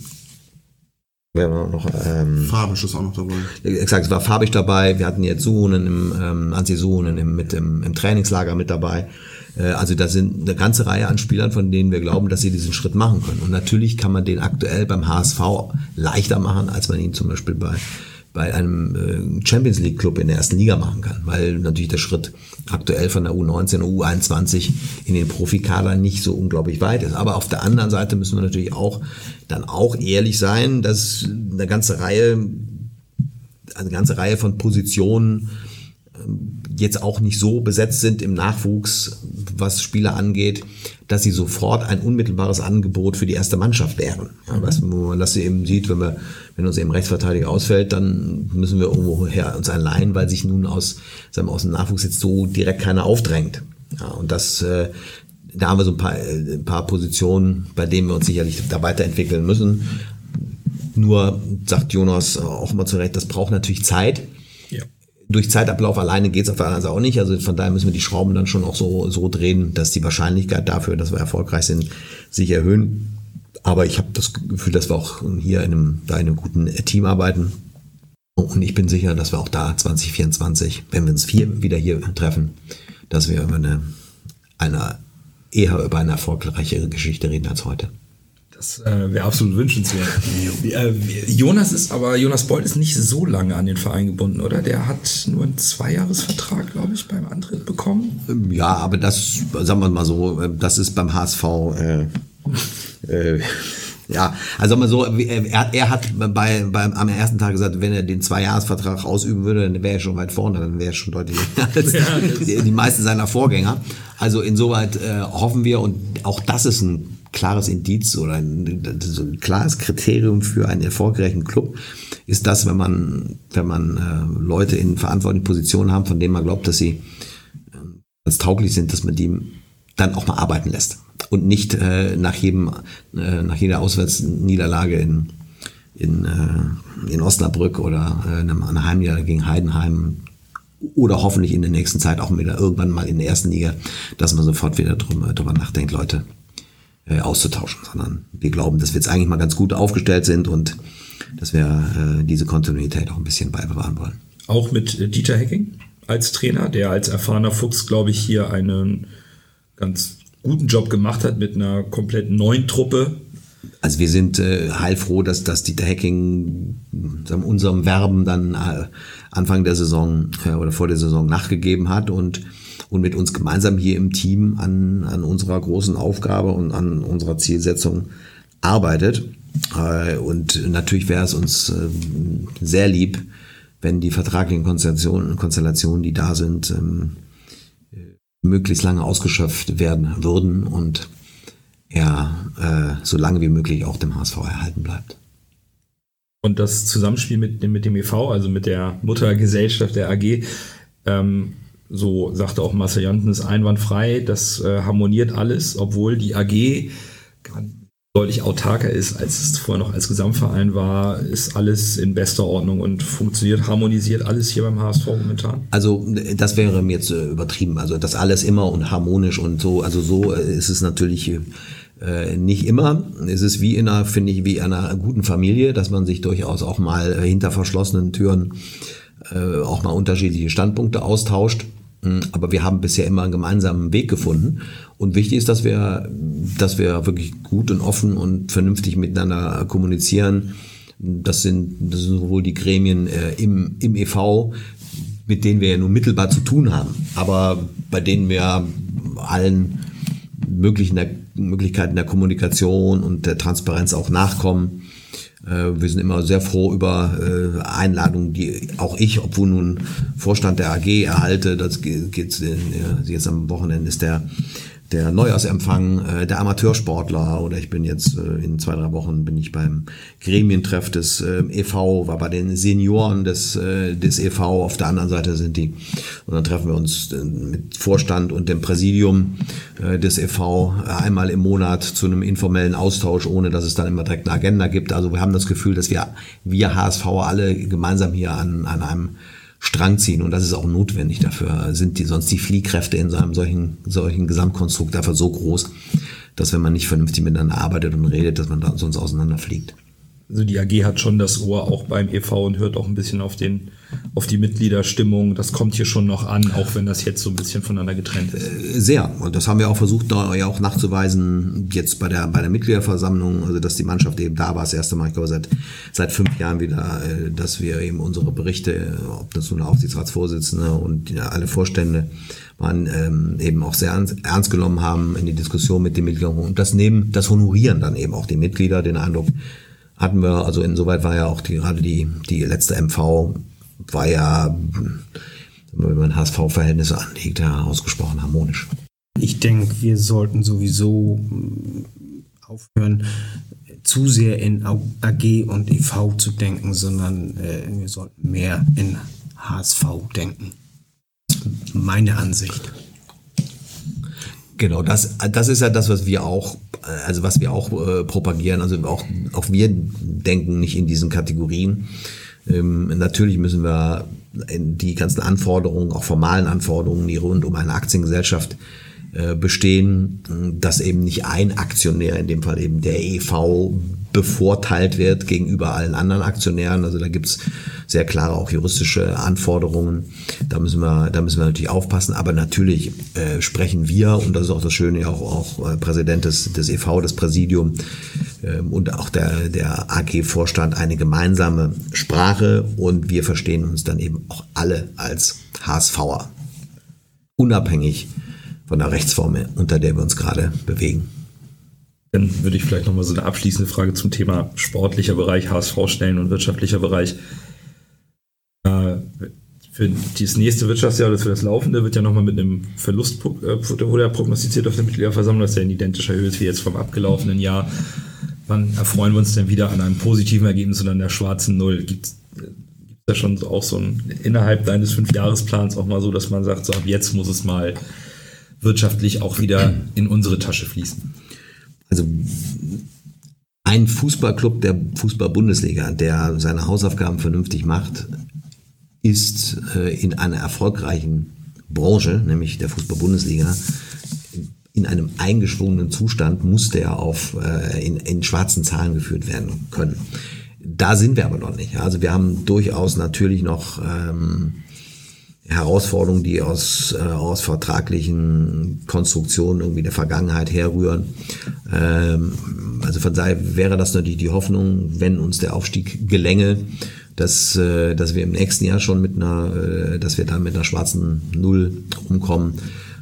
Wer war noch? Ähm, Fabisch ist auch noch dabei. Exakt, es war Fabisch dabei. Wir hatten jetzt Suhonen im, ähm, Anzi Suhonen im, mit im, im Trainingslager mit dabei. Äh, also da sind eine ganze Reihe an Spielern, von denen wir glauben, dass sie diesen Schritt machen können. Und natürlich kann man den aktuell beim HSV leichter machen, als man ihn zum Beispiel bei bei einem äh, Champions League Club in der ersten Liga machen kann, weil natürlich der Schritt aktuell von der U19 und U21 in den Profikader nicht so unglaublich weit ist. Aber auf der anderen Seite müssen wir natürlich auch dann auch ehrlich sein, dass eine ganze Reihe, eine ganze Reihe von Positionen ähm, jetzt auch nicht so besetzt sind im Nachwuchs, was Spieler angeht, dass sie sofort ein unmittelbares Angebot für die erste Mannschaft wären. Ja, was, wo man das eben sieht, wenn wir wenn uns eben Rechtsverteidiger ausfällt, dann müssen wir irgendwoher uns einleihen, weil sich nun aus, sagen wir, aus dem Nachwuchs jetzt so direkt keiner aufdrängt. Ja, und das, äh, da haben wir so ein paar, äh, ein paar Positionen, bei denen wir uns sicherlich da weiterentwickeln müssen. Nur sagt Jonas auch immer zu Recht, das braucht natürlich Zeit. Durch Zeitablauf alleine geht es auf der anderen Seite auch nicht. Also von daher müssen wir die Schrauben dann schon auch so, so drehen, dass die Wahrscheinlichkeit dafür, dass wir erfolgreich sind, sich erhöhen. Aber ich habe das Gefühl, dass wir auch hier in einem, da in einem guten Team arbeiten. Und ich bin sicher, dass wir auch da 2024, wenn wir uns vier wieder hier treffen, dass wir über eine, eine eher über eine erfolgreichere Geschichte reden als heute. Das äh, wäre absolut wünschenswert. Äh, Jonas ist aber, Jonas Bold ist nicht so lange an den Verein gebunden, oder? Der hat nur einen Zweijahresvertrag, glaube ich, beim Antritt bekommen. Ja, aber das, sagen wir mal so, äh, das ist beim HSV, äh, äh, ja, also mal so, er, er hat bei, beim, am ersten Tag gesagt, wenn er den Zweijahresvertrag ausüben würde, dann wäre er schon weit vorne, dann wäre er schon deutlich als die, die meisten seiner Vorgänger. Also insoweit äh, hoffen wir, und auch das ist ein klares Indiz oder ein, ein klares Kriterium für einen erfolgreichen Club, ist das, wenn man, wenn man äh, Leute in verantwortlichen Positionen haben, von denen man glaubt, dass sie äh, als tauglich sind, dass man die dann auch mal arbeiten lässt und nicht äh, nach jedem äh, nach jeder Auswärtsniederlage in in, äh, in Osnabrück oder äh, einer Heimniederlage gegen Heidenheim oder hoffentlich in der nächsten Zeit auch wieder irgendwann mal in der ersten Liga, dass man sofort wieder drüber, drüber nachdenkt, Leute äh, auszutauschen, sondern wir glauben, dass wir jetzt eigentlich mal ganz gut aufgestellt sind und dass wir äh, diese Kontinuität auch ein bisschen beibewahren wollen. Auch mit äh, Dieter Hecking als Trainer, der als erfahrener Fuchs, glaube ich, hier einen ganz guten Job gemacht hat mit einer komplett neuen Truppe. Also wir sind äh, heilfroh, dass, dass Dieter Hacking sagen, unserem Werben dann äh, Anfang der Saison äh, oder vor der Saison nachgegeben hat und, und mit uns gemeinsam hier im Team an, an unserer großen Aufgabe und an unserer Zielsetzung arbeitet. Äh, und natürlich wäre es uns äh, sehr lieb, wenn die vertraglichen Konstellationen, Konstellationen die da sind, ähm, möglichst lange ausgeschöpft werden würden und er äh, so lange wie möglich auch dem HSV erhalten bleibt. Und das Zusammenspiel mit, mit dem EV, also mit der Muttergesellschaft der AG, ähm, so sagte auch Marcel Janten, ist einwandfrei, das äh, harmoniert alles, obwohl die AG deutlich autarker ist, als es vorher noch als Gesamtverein war, ist alles in bester Ordnung und funktioniert, harmonisiert alles hier beim HSV momentan? Also das wäre mir jetzt äh, übertrieben. Also das alles immer und harmonisch und so. Also so äh, ist es natürlich äh, nicht immer. Es ist wie in einer, finde ich, wie in einer guten Familie, dass man sich durchaus auch mal hinter verschlossenen Türen äh, auch mal unterschiedliche Standpunkte austauscht. Hm, aber wir haben bisher immer einen gemeinsamen Weg gefunden. Und wichtig ist, dass wir, dass wir wirklich gut und offen und vernünftig miteinander kommunizieren. Das sind, das sind sowohl die Gremien äh, im, im EV, mit denen wir ja nur mittelbar zu tun haben, aber bei denen wir allen möglichen der, Möglichkeiten der Kommunikation und der Transparenz auch nachkommen. Äh, wir sind immer sehr froh über äh, Einladungen, die auch ich, obwohl nun Vorstand der AG erhalte. Das geht jetzt am Wochenende ist der der Neujahrsempfang äh, der Amateursportler oder ich bin jetzt äh, in zwei, drei Wochen bin ich beim Gremientreff des äh, EV, war bei den Senioren des, äh, des EV, auf der anderen Seite sind die und dann treffen wir uns äh, mit Vorstand und dem Präsidium äh, des EV einmal im Monat zu einem informellen Austausch, ohne dass es dann immer direkt eine Agenda gibt. Also wir haben das Gefühl, dass wir, wir HSV alle gemeinsam hier an, an einem Strang ziehen und das ist auch notwendig dafür. Sind die sonst die Fliehkräfte in so einem solchen, solchen Gesamtkonstrukt einfach so groß, dass wenn man nicht vernünftig miteinander arbeitet und redet, dass man da sonst auseinanderfliegt. Also die AG hat schon das Ohr auch beim EV und hört auch ein bisschen auf den auf die Mitgliederstimmung. Das kommt hier schon noch an, auch wenn das jetzt so ein bisschen voneinander getrennt ist. Äh, sehr. Und das haben wir auch versucht, da ja auch nachzuweisen, jetzt bei der, bei der Mitgliederversammlung, also dass die Mannschaft eben da war, das erste Mal, ich glaube, seit, seit fünf Jahren wieder, äh, dass wir eben unsere Berichte, ob das nun der Aufsichtsratsvorsitzende und ja, alle Vorstände waren, ähm, eben auch sehr ernst, genommen haben in die Diskussion mit den Mitgliedern. Und das nehmen, das honorieren dann eben auch die Mitglieder, den Eindruck, hatten wir, also insoweit war ja auch die, gerade die, die letzte MV war ja, wenn man HSV-Verhältnisse anlegt, ja ausgesprochen harmonisch. Ich denke, wir sollten sowieso hm, aufhören, zu sehr in AG und EV zu denken, sondern äh, wir sollten mehr in HSV denken. Meine Ansicht. Genau, das, das ist ja das, was wir auch, also was wir auch äh, propagieren. Also auch, auch wir denken nicht in diesen Kategorien. Ähm, natürlich müssen wir die ganzen Anforderungen, auch formalen Anforderungen, die rund um eine Aktiengesellschaft äh, bestehen, dass eben nicht ein Aktionär, in dem Fall eben der EV, bevorteilt wird gegenüber allen anderen Aktionären. Also da gibt's sehr klare auch juristische Anforderungen. Da müssen wir, da müssen wir natürlich aufpassen. Aber natürlich äh, sprechen wir, und das ist auch das Schöne, auch, auch äh, Präsident des, des EV, das Präsidium äh, und auch der, der AG-Vorstand eine gemeinsame Sprache und wir verstehen uns dann eben auch alle als HSVer. Unabhängig von der Rechtsform, unter der wir uns gerade bewegen. Dann würde ich vielleicht nochmal so eine abschließende Frage zum Thema sportlicher Bereich, HSV stellen und wirtschaftlicher Bereich. Äh, für das nächste Wirtschaftsjahr oder für das laufende wird ja nochmal mit einem Verlust, äh, wurde ja prognostiziert auf der Mitgliederversammlung, dass der in identischer Höhe ist wie jetzt vom abgelaufenen Jahr. Wann erfreuen wir uns denn wieder an einem positiven Ergebnis und an der schwarzen Null? Gibt es da schon auch so ein innerhalb deines Fünfjahresplans auch mal so, dass man sagt, so ab jetzt muss es mal wirtschaftlich auch wieder in unsere Tasche fließen? Also ein Fußballclub der Fußball-Bundesliga, der seine Hausaufgaben vernünftig macht, ist äh, in einer erfolgreichen Branche, nämlich der Fußball-Bundesliga, in einem eingeschwungenen Zustand muss der auf äh, in, in schwarzen Zahlen geführt werden können. Da sind wir aber noch nicht. Also wir haben durchaus natürlich noch ähm, Herausforderungen, die aus, äh, aus vertraglichen Konstruktionen irgendwie der Vergangenheit herrühren. Ähm, also von daher wäre das natürlich die Hoffnung, wenn uns der Aufstieg gelänge, dass, äh, dass wir im nächsten Jahr schon mit einer, äh, dass wir dann mit einer schwarzen Null umkommen.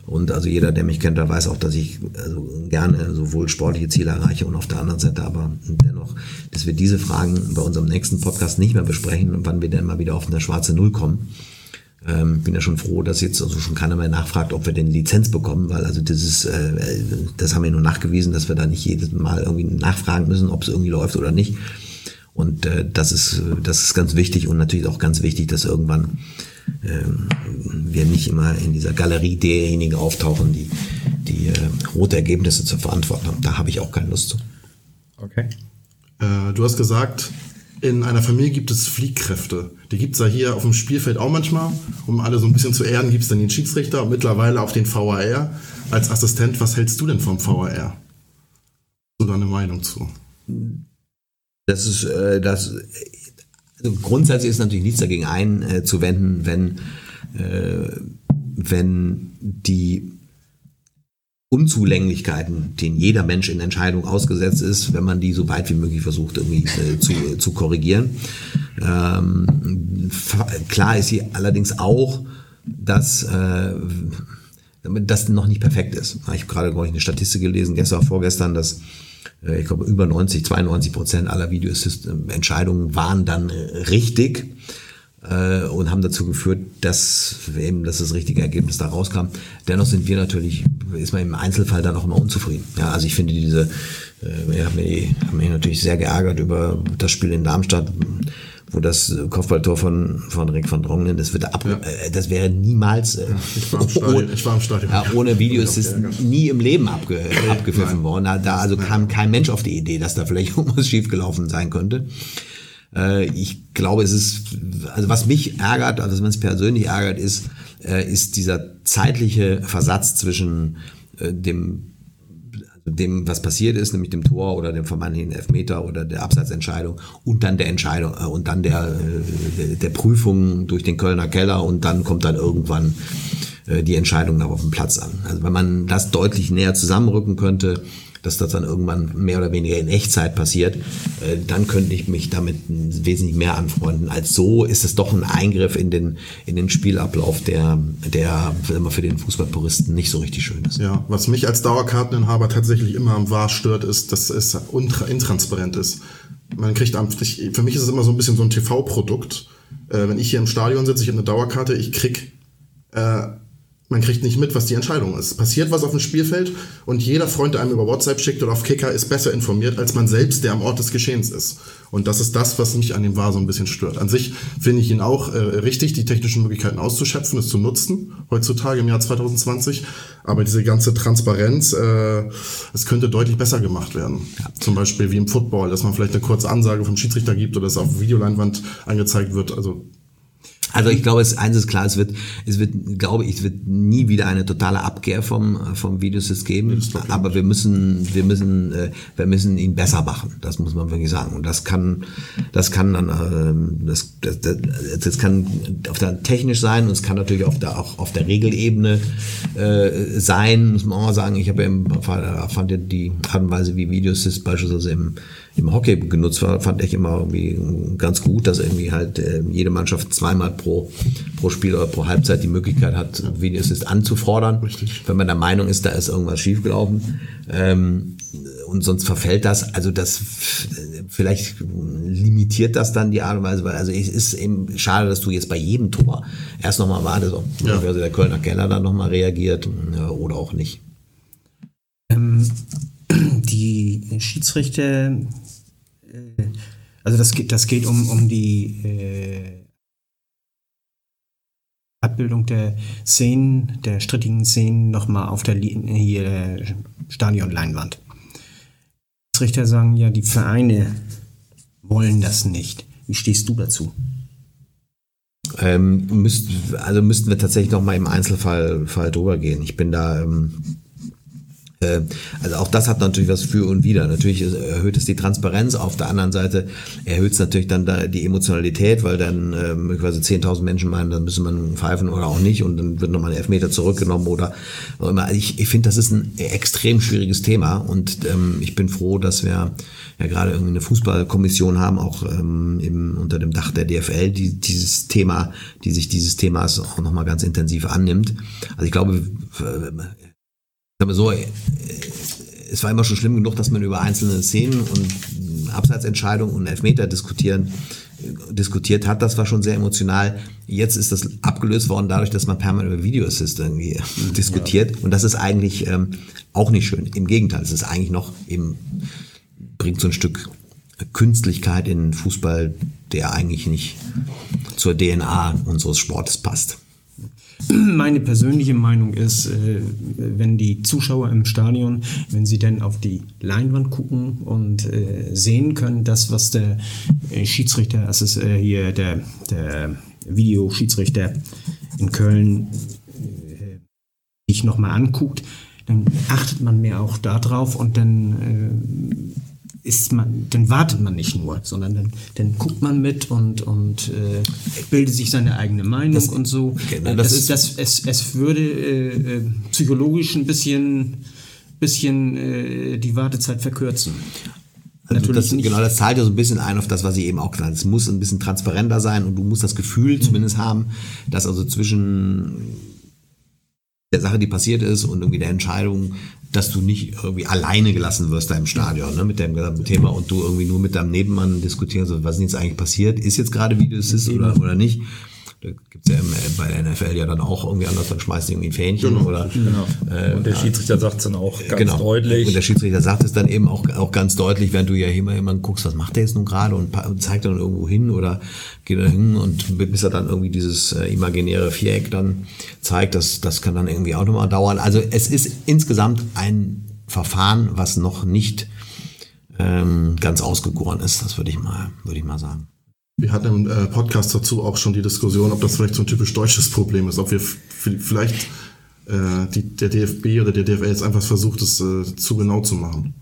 Und also jeder, der mich kennt, der weiß auch, dass ich also gerne sowohl sportliche Ziele erreiche und auf der anderen Seite aber dennoch, dass wir diese Fragen bei unserem nächsten Podcast nicht mehr besprechen und wann wir denn mal wieder auf eine schwarze Null kommen. Ähm, bin ja schon froh, dass jetzt also schon keiner mehr nachfragt, ob wir denn Lizenz bekommen, weil also das ist, äh, das haben wir nur nachgewiesen, dass wir da nicht jedes Mal irgendwie nachfragen müssen, ob es irgendwie läuft oder nicht. Und äh, das ist das ist ganz wichtig und natürlich auch ganz wichtig, dass irgendwann äh, wir nicht immer in dieser Galerie derjenigen auftauchen, die die äh, rote Ergebnisse zu verantworten haben. Da habe ich auch keine Lust zu. Okay. Äh, du hast gesagt, in einer Familie gibt es Fliehkräfte. Die gibt es ja hier auf dem Spielfeld auch manchmal. Um alle so ein bisschen zu ehren, gibt es dann den Schiedsrichter und mittlerweile auf den VAR als Assistent. Was hältst du denn vom VAR? So deine Meinung zu? Das ist äh, das. Also grundsätzlich ist natürlich nichts dagegen einzuwenden, wenn äh, wenn die Unzulänglichkeiten, denen jeder Mensch in Entscheidung ausgesetzt ist, wenn man die so weit wie möglich versucht irgendwie äh, zu, zu korrigieren. Ähm, klar ist hier allerdings auch, dass äh, das noch nicht perfekt ist. Ich habe gerade ich, eine Statistik gelesen, gestern vorgestern, dass äh, ich glaube über 90, 92 Prozent aller Videoassist-Entscheidungen waren dann äh, richtig äh, und haben dazu geführt, dass eben dass das richtige Ergebnis da rauskam. Dennoch sind wir natürlich, ist man im Einzelfall dann auch immer unzufrieden. Ja, also ich finde diese, äh, wir haben mich, haben mich natürlich sehr geärgert über das Spiel in Darmstadt wo das Kopfballtor von, von Rick van Dronglen, das wird ab, ja. äh, das wäre niemals äh, ich, war im Stadion, ich war im Stadion. Ja, ohne Video ist es nie im Leben abge, abgepfiffen Nein. worden. Da, da also kam kein Mensch auf die Idee, dass da vielleicht irgendwas schiefgelaufen sein könnte. Äh, ich glaube, es ist, also was mich ärgert, also was mich persönlich ärgert, ist, äh, ist dieser zeitliche Versatz zwischen äh, dem also dem, was passiert ist, nämlich dem Tor oder dem vermeintlichen Elfmeter oder der Abseitsentscheidung und dann der Entscheidung und dann der, der, Prüfung durch den Kölner Keller und dann kommt dann irgendwann die Entscheidung noch auf dem Platz an. Also wenn man das deutlich näher zusammenrücken könnte, dass das dann irgendwann mehr oder weniger in Echtzeit passiert, äh, dann könnte ich mich damit wesentlich mehr anfreunden. Als so ist es doch ein Eingriff in den, in den Spielablauf, der, der für den Fußballpuristen nicht so richtig schön ist. Ja, was mich als Dauerkarteninhaber tatsächlich immer am VAR stört, ist, dass es intransparent ist. Man kriegt für mich ist es immer so ein bisschen so ein TV-Produkt. Äh, wenn ich hier im Stadion sitze, ich habe eine Dauerkarte, ich krieg äh, man kriegt nicht mit, was die Entscheidung ist. Passiert was auf dem Spielfeld und jeder Freund, der einem über WhatsApp schickt oder auf Kicker, ist besser informiert als man selbst, der am Ort des Geschehens ist. Und das ist das, was mich an dem VAR so ein bisschen stört. An sich finde ich ihn auch äh, richtig, die technischen Möglichkeiten auszuschöpfen, es zu nutzen, heutzutage im Jahr 2020. Aber diese ganze Transparenz, äh, es könnte deutlich besser gemacht werden. Ja. Zum Beispiel wie im Football, dass man vielleicht eine kurze Ansage vom Schiedsrichter gibt oder es auf Videoleinwand angezeigt wird. Also Also ich glaube, es, eins ist klar, es wird, es wird, glaube ich, es wird nie wieder eine totale Abkehr vom, vom Videosys geben. Aber wir müssen, wir müssen, äh, wir müssen ihn besser machen. Das muss man wirklich sagen. Und das kann, das kann dann, äh, das, das, das kann auf der technisch sein und es kann natürlich auf der, auch auf der Regelebene äh, sein, muss man auch mal sagen. Ich habe ja im, fand ja die Art und Weise, wie Videosys beispielsweise im, im Hockey genutzt war, fand ich immer irgendwie ganz gut, dass irgendwie halt äh, jede Mannschaft zweimal pro, pro Spiel oder pro Halbzeit die Möglichkeit hat, Videoassist anzufordern, Richtig. wenn man der Meinung ist, da ist irgendwas schiefgelaufen. Ähm, und sonst verfällt das, also das vielleicht limitiert das dann die Art und Weise, weil also es ist eben schade, dass du jetzt bei jedem Tor erst nochmal wartest, ob Ja. also der Kölner Keller dann nochmal reagiert äh, oder auch nicht. Ähm, Schiedsrichter, äh, also das geht, das geht um, um die äh, Abbildung der Szenen, der strittigen Szenen nochmal auf der Li- hier, äh, Stadionleinwand. Schiedsrichter sagen ja, die Vereine wollen das nicht. Wie stehst du dazu? Ähm, müsst, also müssten wir tatsächlich noch mal im Einzelfall Fall drüber gehen. Ich bin da, ähm, äh, also auch das hat natürlich was für und wider. Natürlich erhöht es die Transparenz, auf der anderen Seite erhöht es natürlich dann da die Emotionalität, weil dann ähm, quasi 10.000 Menschen meinen, dann müsse man pfeifen oder auch nicht und dann wird nochmal ein Elfmeter zurückgenommen oder auch immer. Also ich, ich finde, das ist ein extrem schwieriges Thema und ähm, ich bin froh, dass wir ja gerade irgendwie eine Fußballkommission haben, auch ähm, im, unter dem Dach der DFL, die dieses Thema, die sich dieses Themas auch nochmal ganz intensiv annimmt. Also ich glaube, äh, Sag mal so, äh, es war immer schon schlimm genug, dass man über einzelne Szenen und Abseitsentscheidungen und Elfmeter diskutieren, äh, diskutiert hat. Das war schon sehr emotional. Jetzt ist das abgelöst worden dadurch, dass man permanent über Videoassist irgendwie diskutiert. Und das ist eigentlich ähm, auch nicht schön. Im Gegenteil, es ist eigentlich noch eben, bringt so ein Stück Künstlichkeit in den Fußball, der eigentlich nicht zur DNA unseres Sportes passt. Meine persönliche Meinung ist, äh, wenn die Zuschauer im Stadion, wenn sie dann auf die Leinwand gucken und äh, sehen können, das, was der äh, Schiedsrichter, das ist hier der, der Videoschiedsrichter in Köln sich nochmal anguckt, dann achtet man mehr auch darauf und dann ist man, dann wartet man nicht nur, sondern dann, dann guckt man mit und, und äh, bildet sich seine eigene Meinung und so. genau, das das ist- das, es, es würde äh, äh, psychologisch ein bisschen, bisschen äh, die Wartezeit verkürzen. Also das, Genau, das zahlt ja so ein bisschen ein auf das, was ich eben auch gesagt habe. Es muss ein bisschen transparenter sein und du musst das Gefühl Mhm. zumindest haben, dass also zwischen der Sache, die passiert ist und irgendwie der Entscheidung, dass du nicht irgendwie alleine gelassen wirst da im Stadion ne, mit dem gesamten Thema und du irgendwie nur mit deinem Nebenmann diskutieren sollst, was ist jetzt eigentlich passiert, ist jetzt gerade Video Assist oder, oder nicht. Da gibt's ja im, äh, bei der NFL ja dann auch irgendwie anders, dann schmeißt du irgendwie ein Fähnchen oder Genau. Äh, und der Schiedsrichter sagt es dann auch ganz genau. deutlich. Und der Schiedsrichter sagt es dann eben auch, auch ganz deutlich, während du ja immer, immer guckst, was macht der jetzt nun gerade und und zeigt dann irgendwo hin oder geht da hin und bis er dann irgendwie dieses äh, imaginäre Viereck dann zeigt, das, das kann dann irgendwie auch nochmal dauern. Also es ist insgesamt ein Verfahren, was noch nicht ähm, ganz ausgegoren ist, das würde ich mal, würde ich mal sagen. Wir hatten im äh, Podcast dazu auch schon die Diskussion, ob das vielleicht so ein typisch deutsches Problem ist, ob wir vielleicht äh, die, der DFB oder der DFL jetzt einfach versucht, es äh, zu genau zu machen.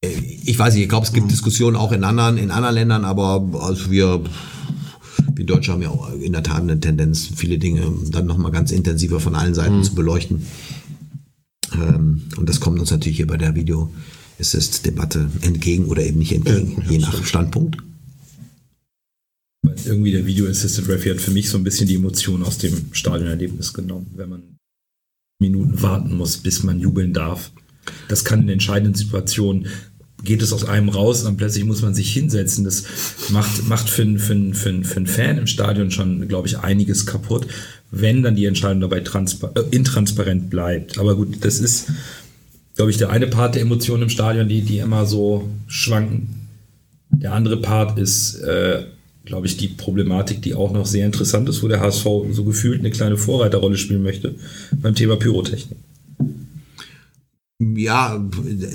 Ich weiß nicht, ich glaube, es gibt Diskussionen auch in anderen, in anderen Ländern, aber also wir, wir Deutsche haben ja auch in der Tat eine Tendenz, viele Dinge dann nochmal ganz intensiver von allen Seiten zu beleuchten. Ähm, und das kommt uns natürlich hier bei der Video Assist-Debatte entgegen oder eben nicht entgegen, Ja, je nach stimmt. Standpunkt. Weil irgendwie der Video Assistant Referee hat für mich so ein bisschen die Emotion aus dem Stadionerlebnis genommen, wenn man Minuten warten muss, bis man jubeln darf. Das kann in entscheidenden Situationen geht es aus einem raus und dann plötzlich muss man sich hinsetzen. Das macht, macht für, einen- für, für, für einen Fan im Stadion schon, glaube ich, einiges kaputt, wenn dann die Entscheidung dabei äh, intransparent bleibt. Aber gut, das ist, glaube ich, der eine Part der Emotionen im Stadion, die, die immer so schwanken. Der andere Part ist, äh, glaube ich, die Problematik, die auch noch sehr interessant ist, wo der HSV so gefühlt eine kleine Vorreiterrolle spielen möchte beim Thema Pyrotechnik. Ja,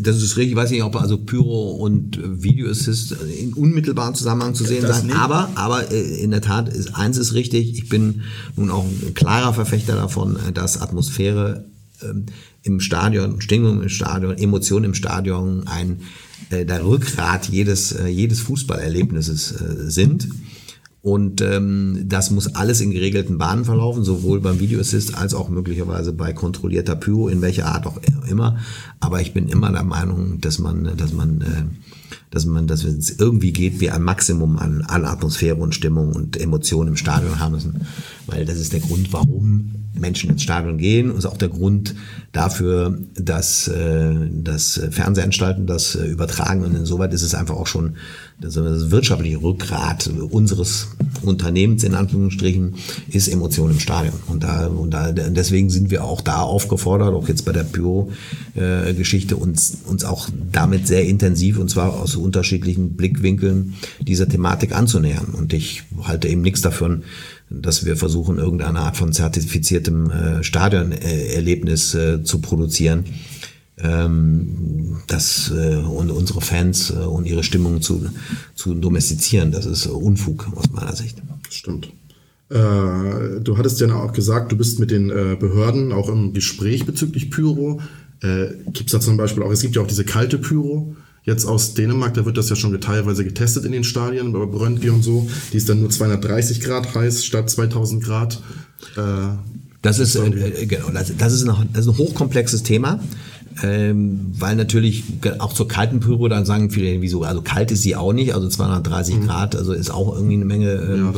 das ist richtig. Ich weiß nicht, ob also Pyro und Video Assist in unmittelbaren Zusammenhang zu sehen sein. nicht. Aber, aber äh, in der Tat ist eins ist richtig. Ich bin nun auch ein klarer Verfechter davon, äh, dass Atmosphäre ähm, im Stadion, Stimmung im Stadion, Emotionen im Stadion ein der Rückgrat jedes äh, jedes Fußballerlebnisses äh, sind. Und ähm, das muss alles in geregelten Bahnen verlaufen, sowohl beim Video Assist als auch möglicherweise bei kontrollierter Pyro, in welcher Art auch immer. Aber ich bin immer der Meinung, dass man, dass man, äh, dass man, dass es irgendwie geht, wir ein Maximum an, an Atmosphäre und Stimmung und Emotionen im Stadion haben müssen. Weil das ist der Grund, warum Menschen ins Stadion gehen. Und ist auch der Grund dafür, dass, äh, dass Fernsehanstalten das äh, übertragen. Und insoweit ist es einfach auch schon das, wirtschaftliche Rückgrat unseres Unternehmens in Anführungsstrichen ist Emotion im Stadion. Und da und da deswegen sind wir auch da aufgefordert, auch jetzt bei der Pyro-Geschichte uns uns auch damit sehr intensiv und zwar aus unterschiedlichen Blickwinkeln dieser Thematik anzunähern und ich halte eben nichts davon, dass wir versuchen, irgendeine Art von zertifiziertem äh, Stadionerlebnis äh, zu produzieren, ähm, das äh, und unsere Fans äh, und ihre Stimmung zu, zu domestizieren. Das ist Unfug aus meiner Sicht. Stimmt. Äh, du hattest ja auch gesagt, du bist mit den äh, Behörden auch im Gespräch bezüglich Pyro. Äh, gibt es da zum Beispiel auch, es gibt ja auch diese kalte Pyro. Jetzt aus Dänemark, da wird das ja schon teilweise getestet in den Stadien, bei Brøndby und so. Die ist dann nur 230 Grad heiß statt 2000 Grad. Äh, Das ist, äh, äh, genau, das, das, ist ein, das ist ein hochkomplexes Thema, ähm, weil natürlich auch zur kalten Pyro dann sagen viele, wieso, also kalt ist sie auch nicht, also 230 Grad, also ist auch irgendwie eine Menge, äh, Ja,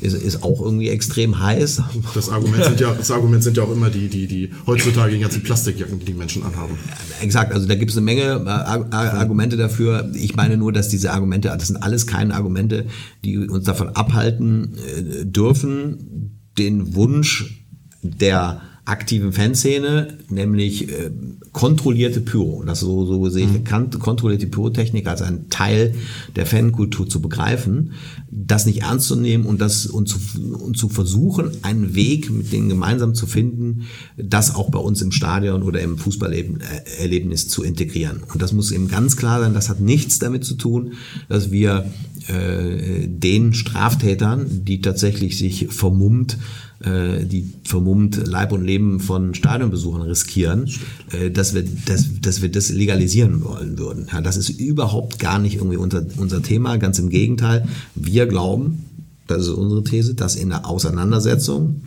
ist, ist auch irgendwie extrem heiß. das, Argument sind ja, das Argument sind ja auch immer die, die, die heutzutage die ganzen Plastikjacken, die die Menschen anhaben. Exakt, also da gibt es eine Menge äh, Ar- Ar- Argumente dafür. Ich meine nur, dass diese Argumente, das sind alles keine Argumente, die uns davon abhalten äh, dürfen, den Wunsch der aktiven Fanszene, nämlich äh, kontrollierte Pyro, das so, so sehe ich, kan- kontrollierte Pyrotechnik als ein Teil der Fankultur zu begreifen, das nicht ernst zu nehmen und das und zu, und zu versuchen, einen Weg mit denen gemeinsam zu finden, das auch bei uns im Stadion oder im Fußballerlebnis zu integrieren. Und das muss eben ganz klar sein, das hat nichts damit zu tun, dass wir äh, den Straftätern, die tatsächlich sich vermummt äh, die vermummt Leib und Leben von Stadionbesuchern riskieren, äh, dass wir, dass, dass wir das legalisieren wollen würden. Ja, das ist überhaupt gar nicht irgendwie unser, unser Thema, ganz im Gegenteil. Wir glauben, das ist unsere These, dass in der Auseinandersetzung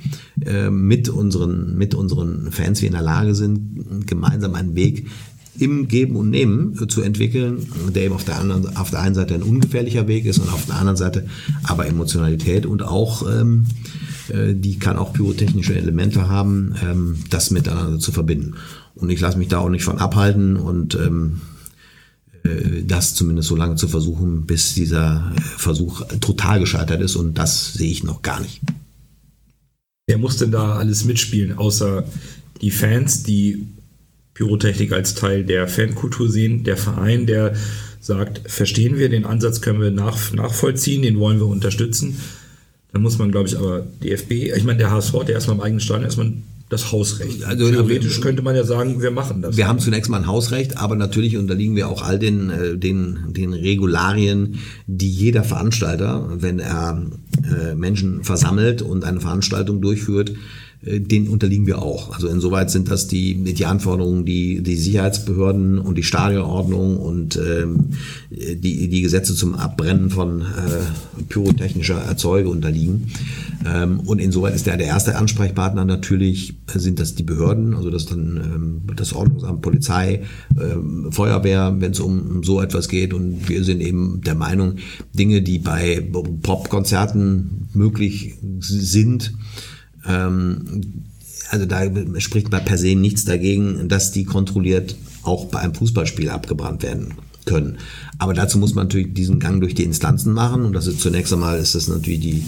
äh, mit, unseren, mit unseren Fans wir in der Lage sind, gemeinsam einen Weg im Geben und Nehmen zu entwickeln, der eben auf der, anderen, auf der einen Seite ein ungefährlicher Weg ist und auf der anderen Seite aber Emotionalität und auch ähm, äh, die kann auch pyrotechnische Elemente haben, ähm, das miteinander zu verbinden. Und ich lasse mich da auch nicht von abhalten und ähm, äh, das zumindest so lange zu versuchen, bis dieser äh, Versuch total gescheitert ist und das sehe ich noch gar nicht. Wer muss denn da alles mitspielen, außer die Fans, die Pyrotechnik als Teil der Fankultur sehen, der Verein, der sagt, verstehen wir, den Ansatz können wir nach, nachvollziehen, den wollen wir unterstützen. Dann muss man, glaube ich, aber DFB, ich meine, der HSV ja erstmal im eigenen Stadion erstmal das Hausrecht. Also, Theoretisch könnte man ja sagen, wir machen das. Wir haben zunächst mal ein Hausrecht, aber natürlich unterliegen wir auch all den, äh, den, den Regularien, die jeder Veranstalter, wenn er äh, Menschen versammelt und eine Veranstaltung durchführt, den unterliegen wir auch. Also insoweit sind das die, die Anforderungen, die die Sicherheitsbehörden und die Stadionordnung und ähm, die, die Gesetze zum Abbrennen von äh, pyrotechnischer Erzeuge unterliegen. Ähm, und insoweit ist der, der erste Ansprechpartner natürlich, äh, sind das die Behörden, also das dann ähm, das Ordnungsamt, Polizei, ähm, Feuerwehr, wenn es um, um so etwas geht. Und wir sind eben der Meinung, Dinge, die bei Popkonzerten möglich sind, also da spricht man per se nichts dagegen, dass die kontrolliert auch bei einem Fußballspiel abgebrannt werden können. Aber dazu muss man natürlich diesen Gang durch die Instanzen machen. Und das ist zunächst einmal ist das natürlich die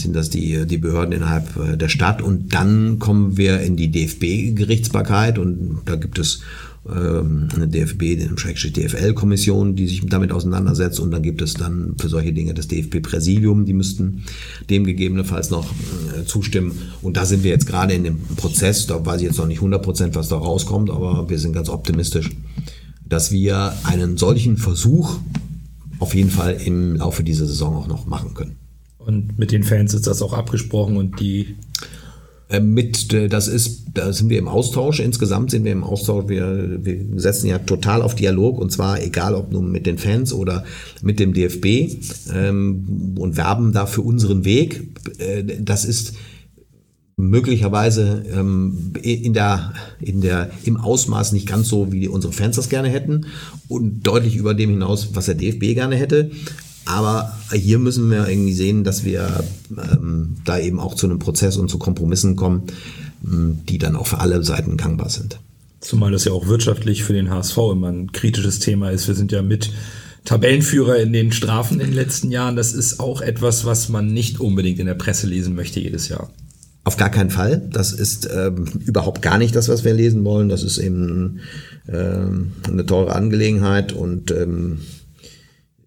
sind das die die Behörden innerhalb äh, der Stadt. Und dann kommen wir in die DFB Gerichtsbarkeit. Und da gibt es ähm, eine DFB, eine DFL-Kommission, die sich damit auseinandersetzt. Und dann gibt es dann für solche Dinge das DFB-Präsidium, die müssten dem gegebenenfalls noch äh, zustimmen. Und da sind wir jetzt gerade in dem Prozess, da weiß ich jetzt noch nicht 100 Prozent, was da rauskommt, aber wir sind ganz optimistisch, dass wir einen solchen Versuch auf jeden Fall im Laufe dieser Saison auch noch machen können. Und mit den Fans ist das auch abgesprochen. Und die mit, äh, das ist, da sind wir im Austausch. Insgesamt sind wir im Austausch. Wir, wir setzen ja total auf Dialog und zwar egal ob nun mit den Fans oder mit dem DFB ähm, und werben da für unseren Weg. Äh, das ist möglicherweise ähm, in der, in der, im Ausmaß nicht ganz so, wie unsere Fans das gerne hätten und deutlich über dem hinaus, was der DFB gerne hätte. Aber hier müssen wir irgendwie sehen, dass wir ähm, da eben auch zu einem Prozess und zu Kompromissen kommen, ähm, die dann auch für alle Seiten gangbar sind. Zumal das ja auch wirtschaftlich für den HSV immer ein kritisches Thema ist. Wir sind ja mit Tabellenführer in den Strafen in den letzten Jahren. Das ist auch etwas, was man nicht unbedingt in der Presse lesen möchte jedes Jahr. Auf gar keinen Fall. Das ist ähm, überhaupt gar nicht das, was wir lesen wollen. Das ist eben ähm, eine teure Angelegenheit und ähm,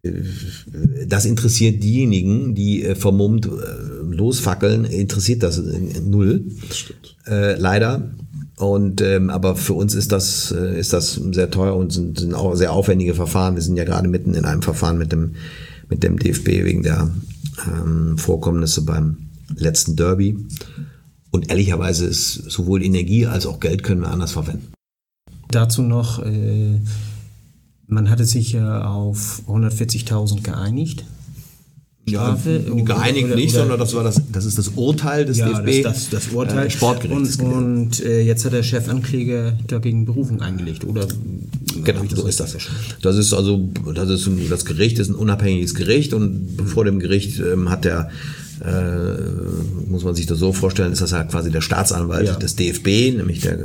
das interessiert diejenigen, die äh, vermummt äh, losfackeln, interessiert das äh, null. Das stimmt. Äh, leider. Und ähm, aber für uns ist das äh, ist das sehr teuer und sind, sind auch sehr aufwendige Verfahren. Wir sind ja gerade mitten in einem Verfahren mit dem mit dem DFB wegen der ähm, Vorkommnisse beim letzten Derby. Und ehrlicherweise ist sowohl Energie als auch Geld können wir anders verwenden. Dazu noch, äh, man hatte sich ja auf 140.000 geeinigt. Strafe. Ja, geeinigt oder, nicht, oder, sondern das war das, das ist das Urteil des ja, DFB. Das, das, das Urteil. Äh, Sportgerichts. Und, und äh, jetzt hat der Chefankläger dagegen Berufung eingelegt, oder? Genau, so ist das. Das ist also, das ist das Gericht ist ein unabhängiges Gericht und vor dem Gericht ähm, hat der äh, muss man sich das so vorstellen, ist das halt quasi der Staatsanwalt ja. des DFB, nämlich der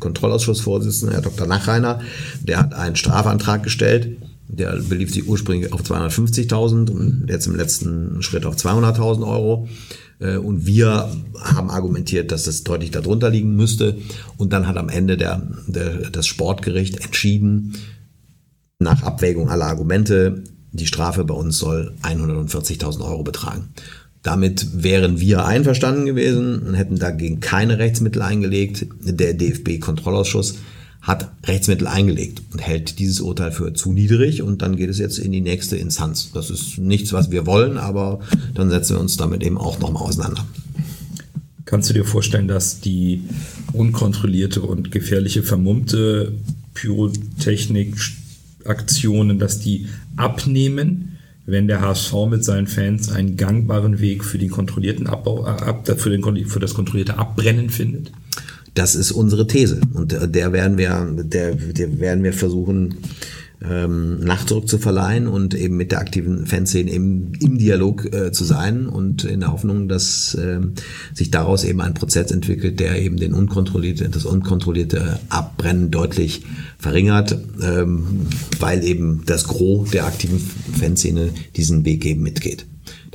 Kontrollausschussvorsitzende, Herr Dr. Nachreiner, der hat einen Strafantrag gestellt. Der belief sich ursprünglich auf 250.000 und jetzt im letzten Schritt auf 200.000 Euro. Äh, und wir haben argumentiert, dass das deutlich darunter liegen müsste. Und dann hat am Ende der, der, das Sportgericht entschieden, nach Abwägung aller Argumente, die Strafe bei uns soll 140.000 Euro betragen. Damit wären wir einverstanden gewesen und hätten dagegen keine Rechtsmittel eingelegt. Der DFB-Kontrollausschuss hat Rechtsmittel eingelegt und hält dieses Urteil für zu niedrig und dann geht es jetzt in die nächste Instanz. Das ist nichts, was wir wollen, aber dann setzen wir uns damit eben auch nochmal auseinander. Kannst du dir vorstellen, dass die unkontrollierte und gefährliche vermummte Pyrotechnik-Aktionen, dass die abnehmen? Wenn der HSV mit seinen Fans einen gangbaren Weg für den kontrollierten Abbau, äh, für, den, für das kontrollierte Abbrennen findet? Das ist unsere These und der werden wir, der, der werden wir versuchen ähm, Nachdruck zu verleihen und eben mit der aktiven Fanszene im, im Dialog äh, zu sein und in der Hoffnung, dass äh, sich daraus eben ein Prozess entwickelt, der eben den unkontrollierte, das unkontrollierte Abbrennen deutlich verringert, ähm, weil eben das Gros der aktiven Fanszene diesen Weg eben mitgeht.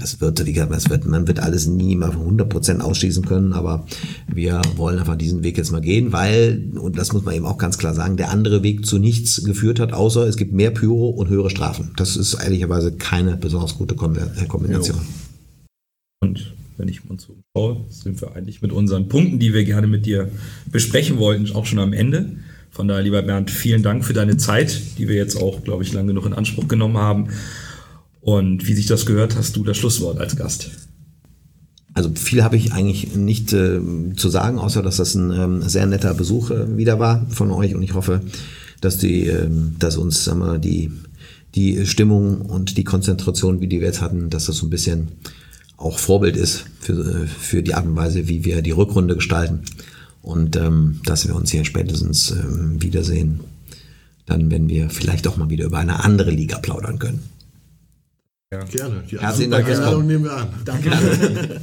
Das wird, wie gesagt, wird, man wird alles nie mal 100% ausschließen können, aber wir wollen einfach diesen Weg jetzt mal gehen, weil, und das muss man eben auch ganz klar sagen, der andere Weg zu nichts geführt hat, außer es gibt mehr Pyro und höhere Strafen. Das ist ehrlicherweise keine besonders gute äh, Kombination. Ja. Und wenn ich uns so schaue, sind wir eigentlich mit unseren Punkten, die wir gerne mit dir besprechen wollten, auch schon am Ende. Von daher, lieber Bernd, vielen Dank für deine Zeit, die wir jetzt auch, glaube ich, lange genug in Anspruch genommen haben. Und wie sich das gehört, hast du das Schlusswort als Gast. Also viel habe ich eigentlich nicht äh, zu sagen, außer dass das ein ähm, sehr netter Besuch äh, wieder war von euch und ich hoffe, dass die, äh, dass uns sagen wir, die die Stimmung und die Konzentration, wie die wir jetzt hatten, dass das so ein bisschen auch Vorbild ist für, äh, für die Art und Weise, wie wir die Rückrunde gestalten und ähm, dass wir uns hier spätestens ähm, wiedersehen, dann wenn wir vielleicht auch mal wieder über eine andere Liga plaudern können. Ja. Gerne. Die Herzlichen Dank. nehmen wir an. Danke.